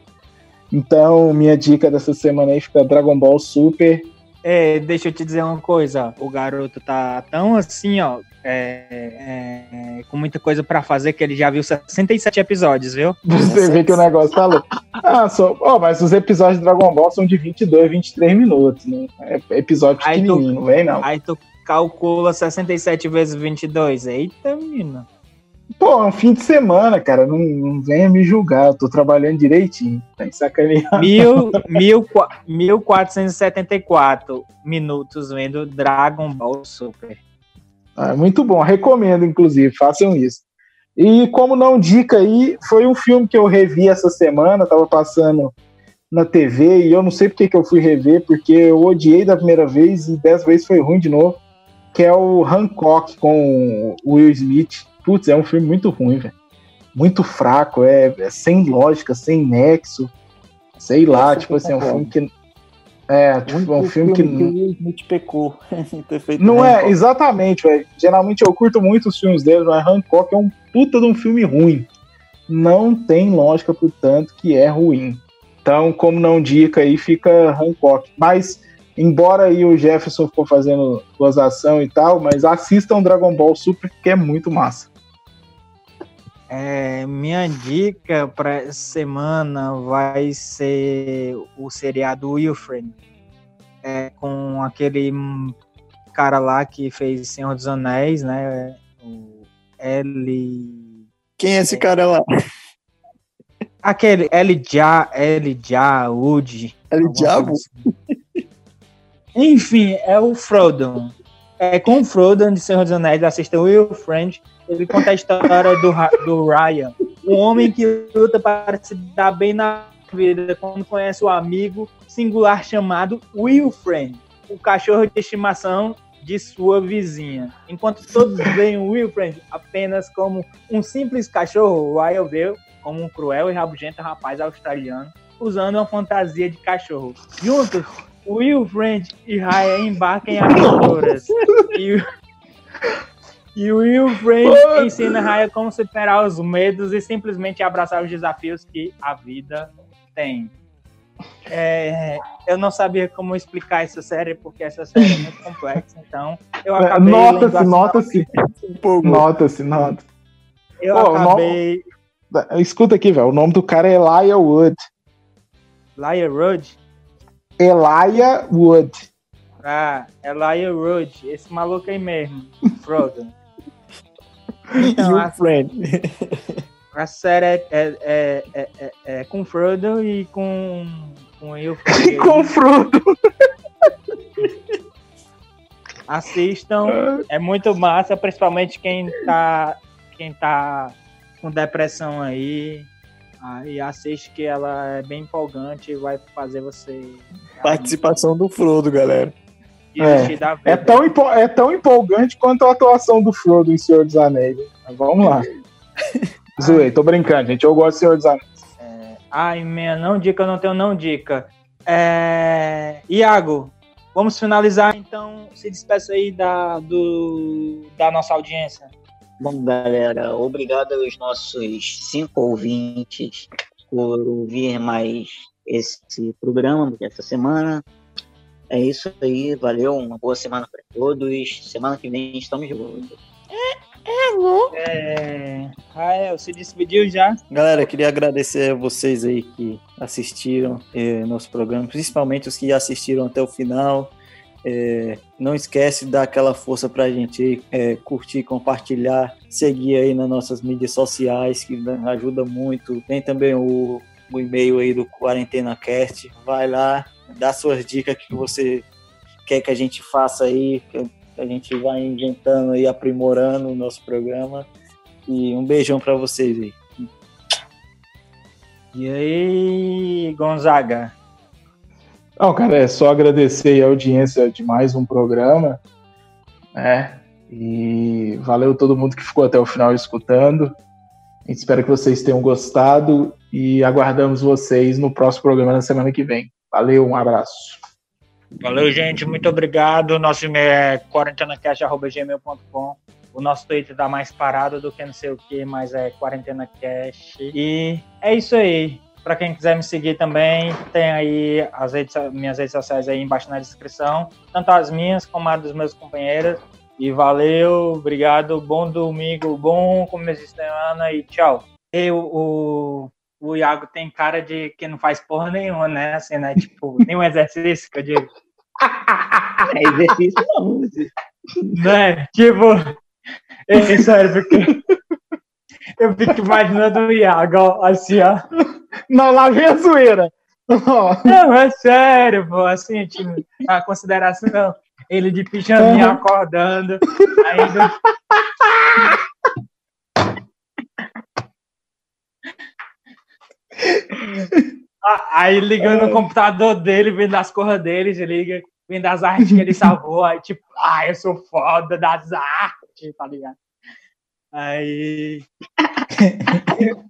Então, minha dica dessa semana aí fica Dragon Ball Super É, deixa eu te dizer uma coisa, o garoto tá tão assim, ó, é, é, com muita coisa pra fazer que ele já viu 67 episódios, viu? Você vê que o negócio tá louco. Ah, só, ó, mas os episódios de Dragon Ball são de 22, 23 minutos, né? É episódio pequenininho, não vem não. Aí tu calcula 67 vezes 22. Eita, menino. Pô, é um fim de semana, cara, não, não venha me julgar, eu tô trabalhando direitinho, tá sacaneando. Mil, mil, qua- 1474 minutos vendo Dragon Ball Super. Ah, muito bom, recomendo, inclusive, façam isso. E como não dica aí, foi um filme que eu revi essa semana, tava passando na TV e eu não sei porque que eu fui rever, porque eu odiei da primeira vez e dessa vez foi ruim de novo, que é o Hancock com o Will Smith. Putz, é um filme muito ruim, velho. Muito fraco, é, é sem lógica, sem nexo. Sei lá, Essa tipo assim, é um filme que. É, tipo, é um Muito filme que. Will Smith pecou ter feito Não é, exatamente, velho. Geralmente eu curto muito os filmes dele, mas Hancock é um puta de um filme ruim. Não tem lógica pro tanto que é ruim. Então, como não dica aí, fica Hancock. Mas, embora aí o Jefferson ficou fazendo gozação e tal, mas assistam Dragon Ball Super, que é muito massa. É, minha dica para essa semana vai ser o seriado Wilfred. É, com aquele cara lá que fez Senhor dos Anéis, né? O L. Quem é esse cara lá? Aquele Elijah, Elijah Wood. Ele alguma diabo? coisa assim. Enfim, é o Frodo. É com o Frodo de Senhor dos Anéis, assista Will Friend. Ele conta a história do, do Ryan, um homem que luta para se dar bem na vida quando conhece o amigo singular chamado Will Friend, o cachorro de estimação de sua vizinha. Enquanto todos veem o Will Friend apenas como um simples cachorro, o Ryan vê como um cruel e rabugento rapaz australiano usando uma fantasia de cachorro. Juntos, Will Friend e Raya embarcam em aventuras. e, e Will Friend ensina Raya como superar os medos e simplesmente abraçar os desafios que a vida tem. É, eu não sabia como explicar essa série, porque essa série é muito complexa, então eu acabei. lendo Nota-se, nota-se. Nota-se, nota. Eu Pô, acabei. Escuta aqui, velho. O nome do cara é Elijah Wood. Liar Road? Elijah Wood. Ah, é Liar Road. Esse maluco aí mesmo, Frodo. Então, You a, friend. a série é, é, é, é, é- é com Frodo e com, com Will E com Frodo. Assistam, é muito massa, principalmente quem tá, quem tá com depressão aí. Aí assiste que ela é bem empolgante e vai fazer você Participação do Frodo, galera. Vida. É tão, é tão empolgante quanto a atuação do Frodo em Senhor dos Anéis. Mas vamos lá. Zoei, tô brincando, gente. Eu gosto de Senhor dos Anéis. Ai, minha não dica, eu não tenho não dica. É... Iago, vamos finalizar então. Se despeça aí da, do, da nossa audiência. Bom, galera, obrigado aos nossos cinco ouvintes por ouvir mais esse programa dessa semana. É isso aí, valeu, uma boa semana para todos. Semana que vem estamos de volta. É... Rael, se despediu já? Galera, queria agradecer a vocês aí que assistiram eh, nosso programa, principalmente os que assistiram até o final. Eh, não esquece de dar aquela força pra gente aí, eh, curtir, compartilhar, seguir aí nas nossas mídias sociais, que ajuda muito. Tem também o, o e-mail aí do Quarentena Cast. Vai lá, dá suas dicas que você quer que a gente faça aí, que a gente vai inventando e aprimorando o nosso programa. E um beijão pra vocês aí. E aí, Gonzaga? Não, cara, é só agradecer a audiência de mais um programa, né? E valeu todo mundo que ficou até o final escutando. Espera que vocês tenham gostado e aguardamos vocês no próximo programa na semana que vem. Valeu, um abraço. Valeu, gente. Muito obrigado. Nosso e-mail é quarentenacast.gmail.com. O nosso Twitter tá mais parado do que não sei o que, mas é quarentenacast. E é isso aí. Para quem quiser me seguir também, tem aí as redes, minhas redes sociais aí embaixo na descrição, tanto as minhas como as dos meus companheiros. E valeu, obrigado, bom domingo, bom começo de semana e tchau. E o, o, Iago tem cara de que não faz porra nenhuma, né? Assim, né? Tipo, nenhum exercício que eu digo. É exercício não. Né? Tipo, é sério, porque eu fico imaginando o Iago, ó, assim, ó. Não, lá vem a zoeira. Não, é sério, pô, assim, tipo, a consideração, ele de pijaminha acordando, ainda... Aí ligando o computador dele, vendo as cores dele, se liga, vendo as artes que ele salvou, aí tipo, ah, eu sou foda das artes, tá ligado? Aí.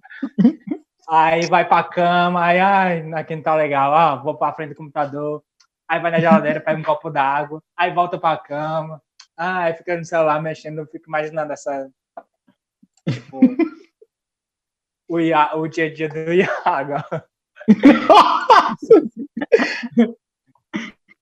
aí vai pra cama, aí, ai, aqui não tá legal, ah, vou pra frente do computador, aí vai na geladeira, pega um copo d'água, aí volta pra cama, aí fica no celular mexendo, eu fico imaginando essa. Tipo, o, Ia- o dia a dia do Iago.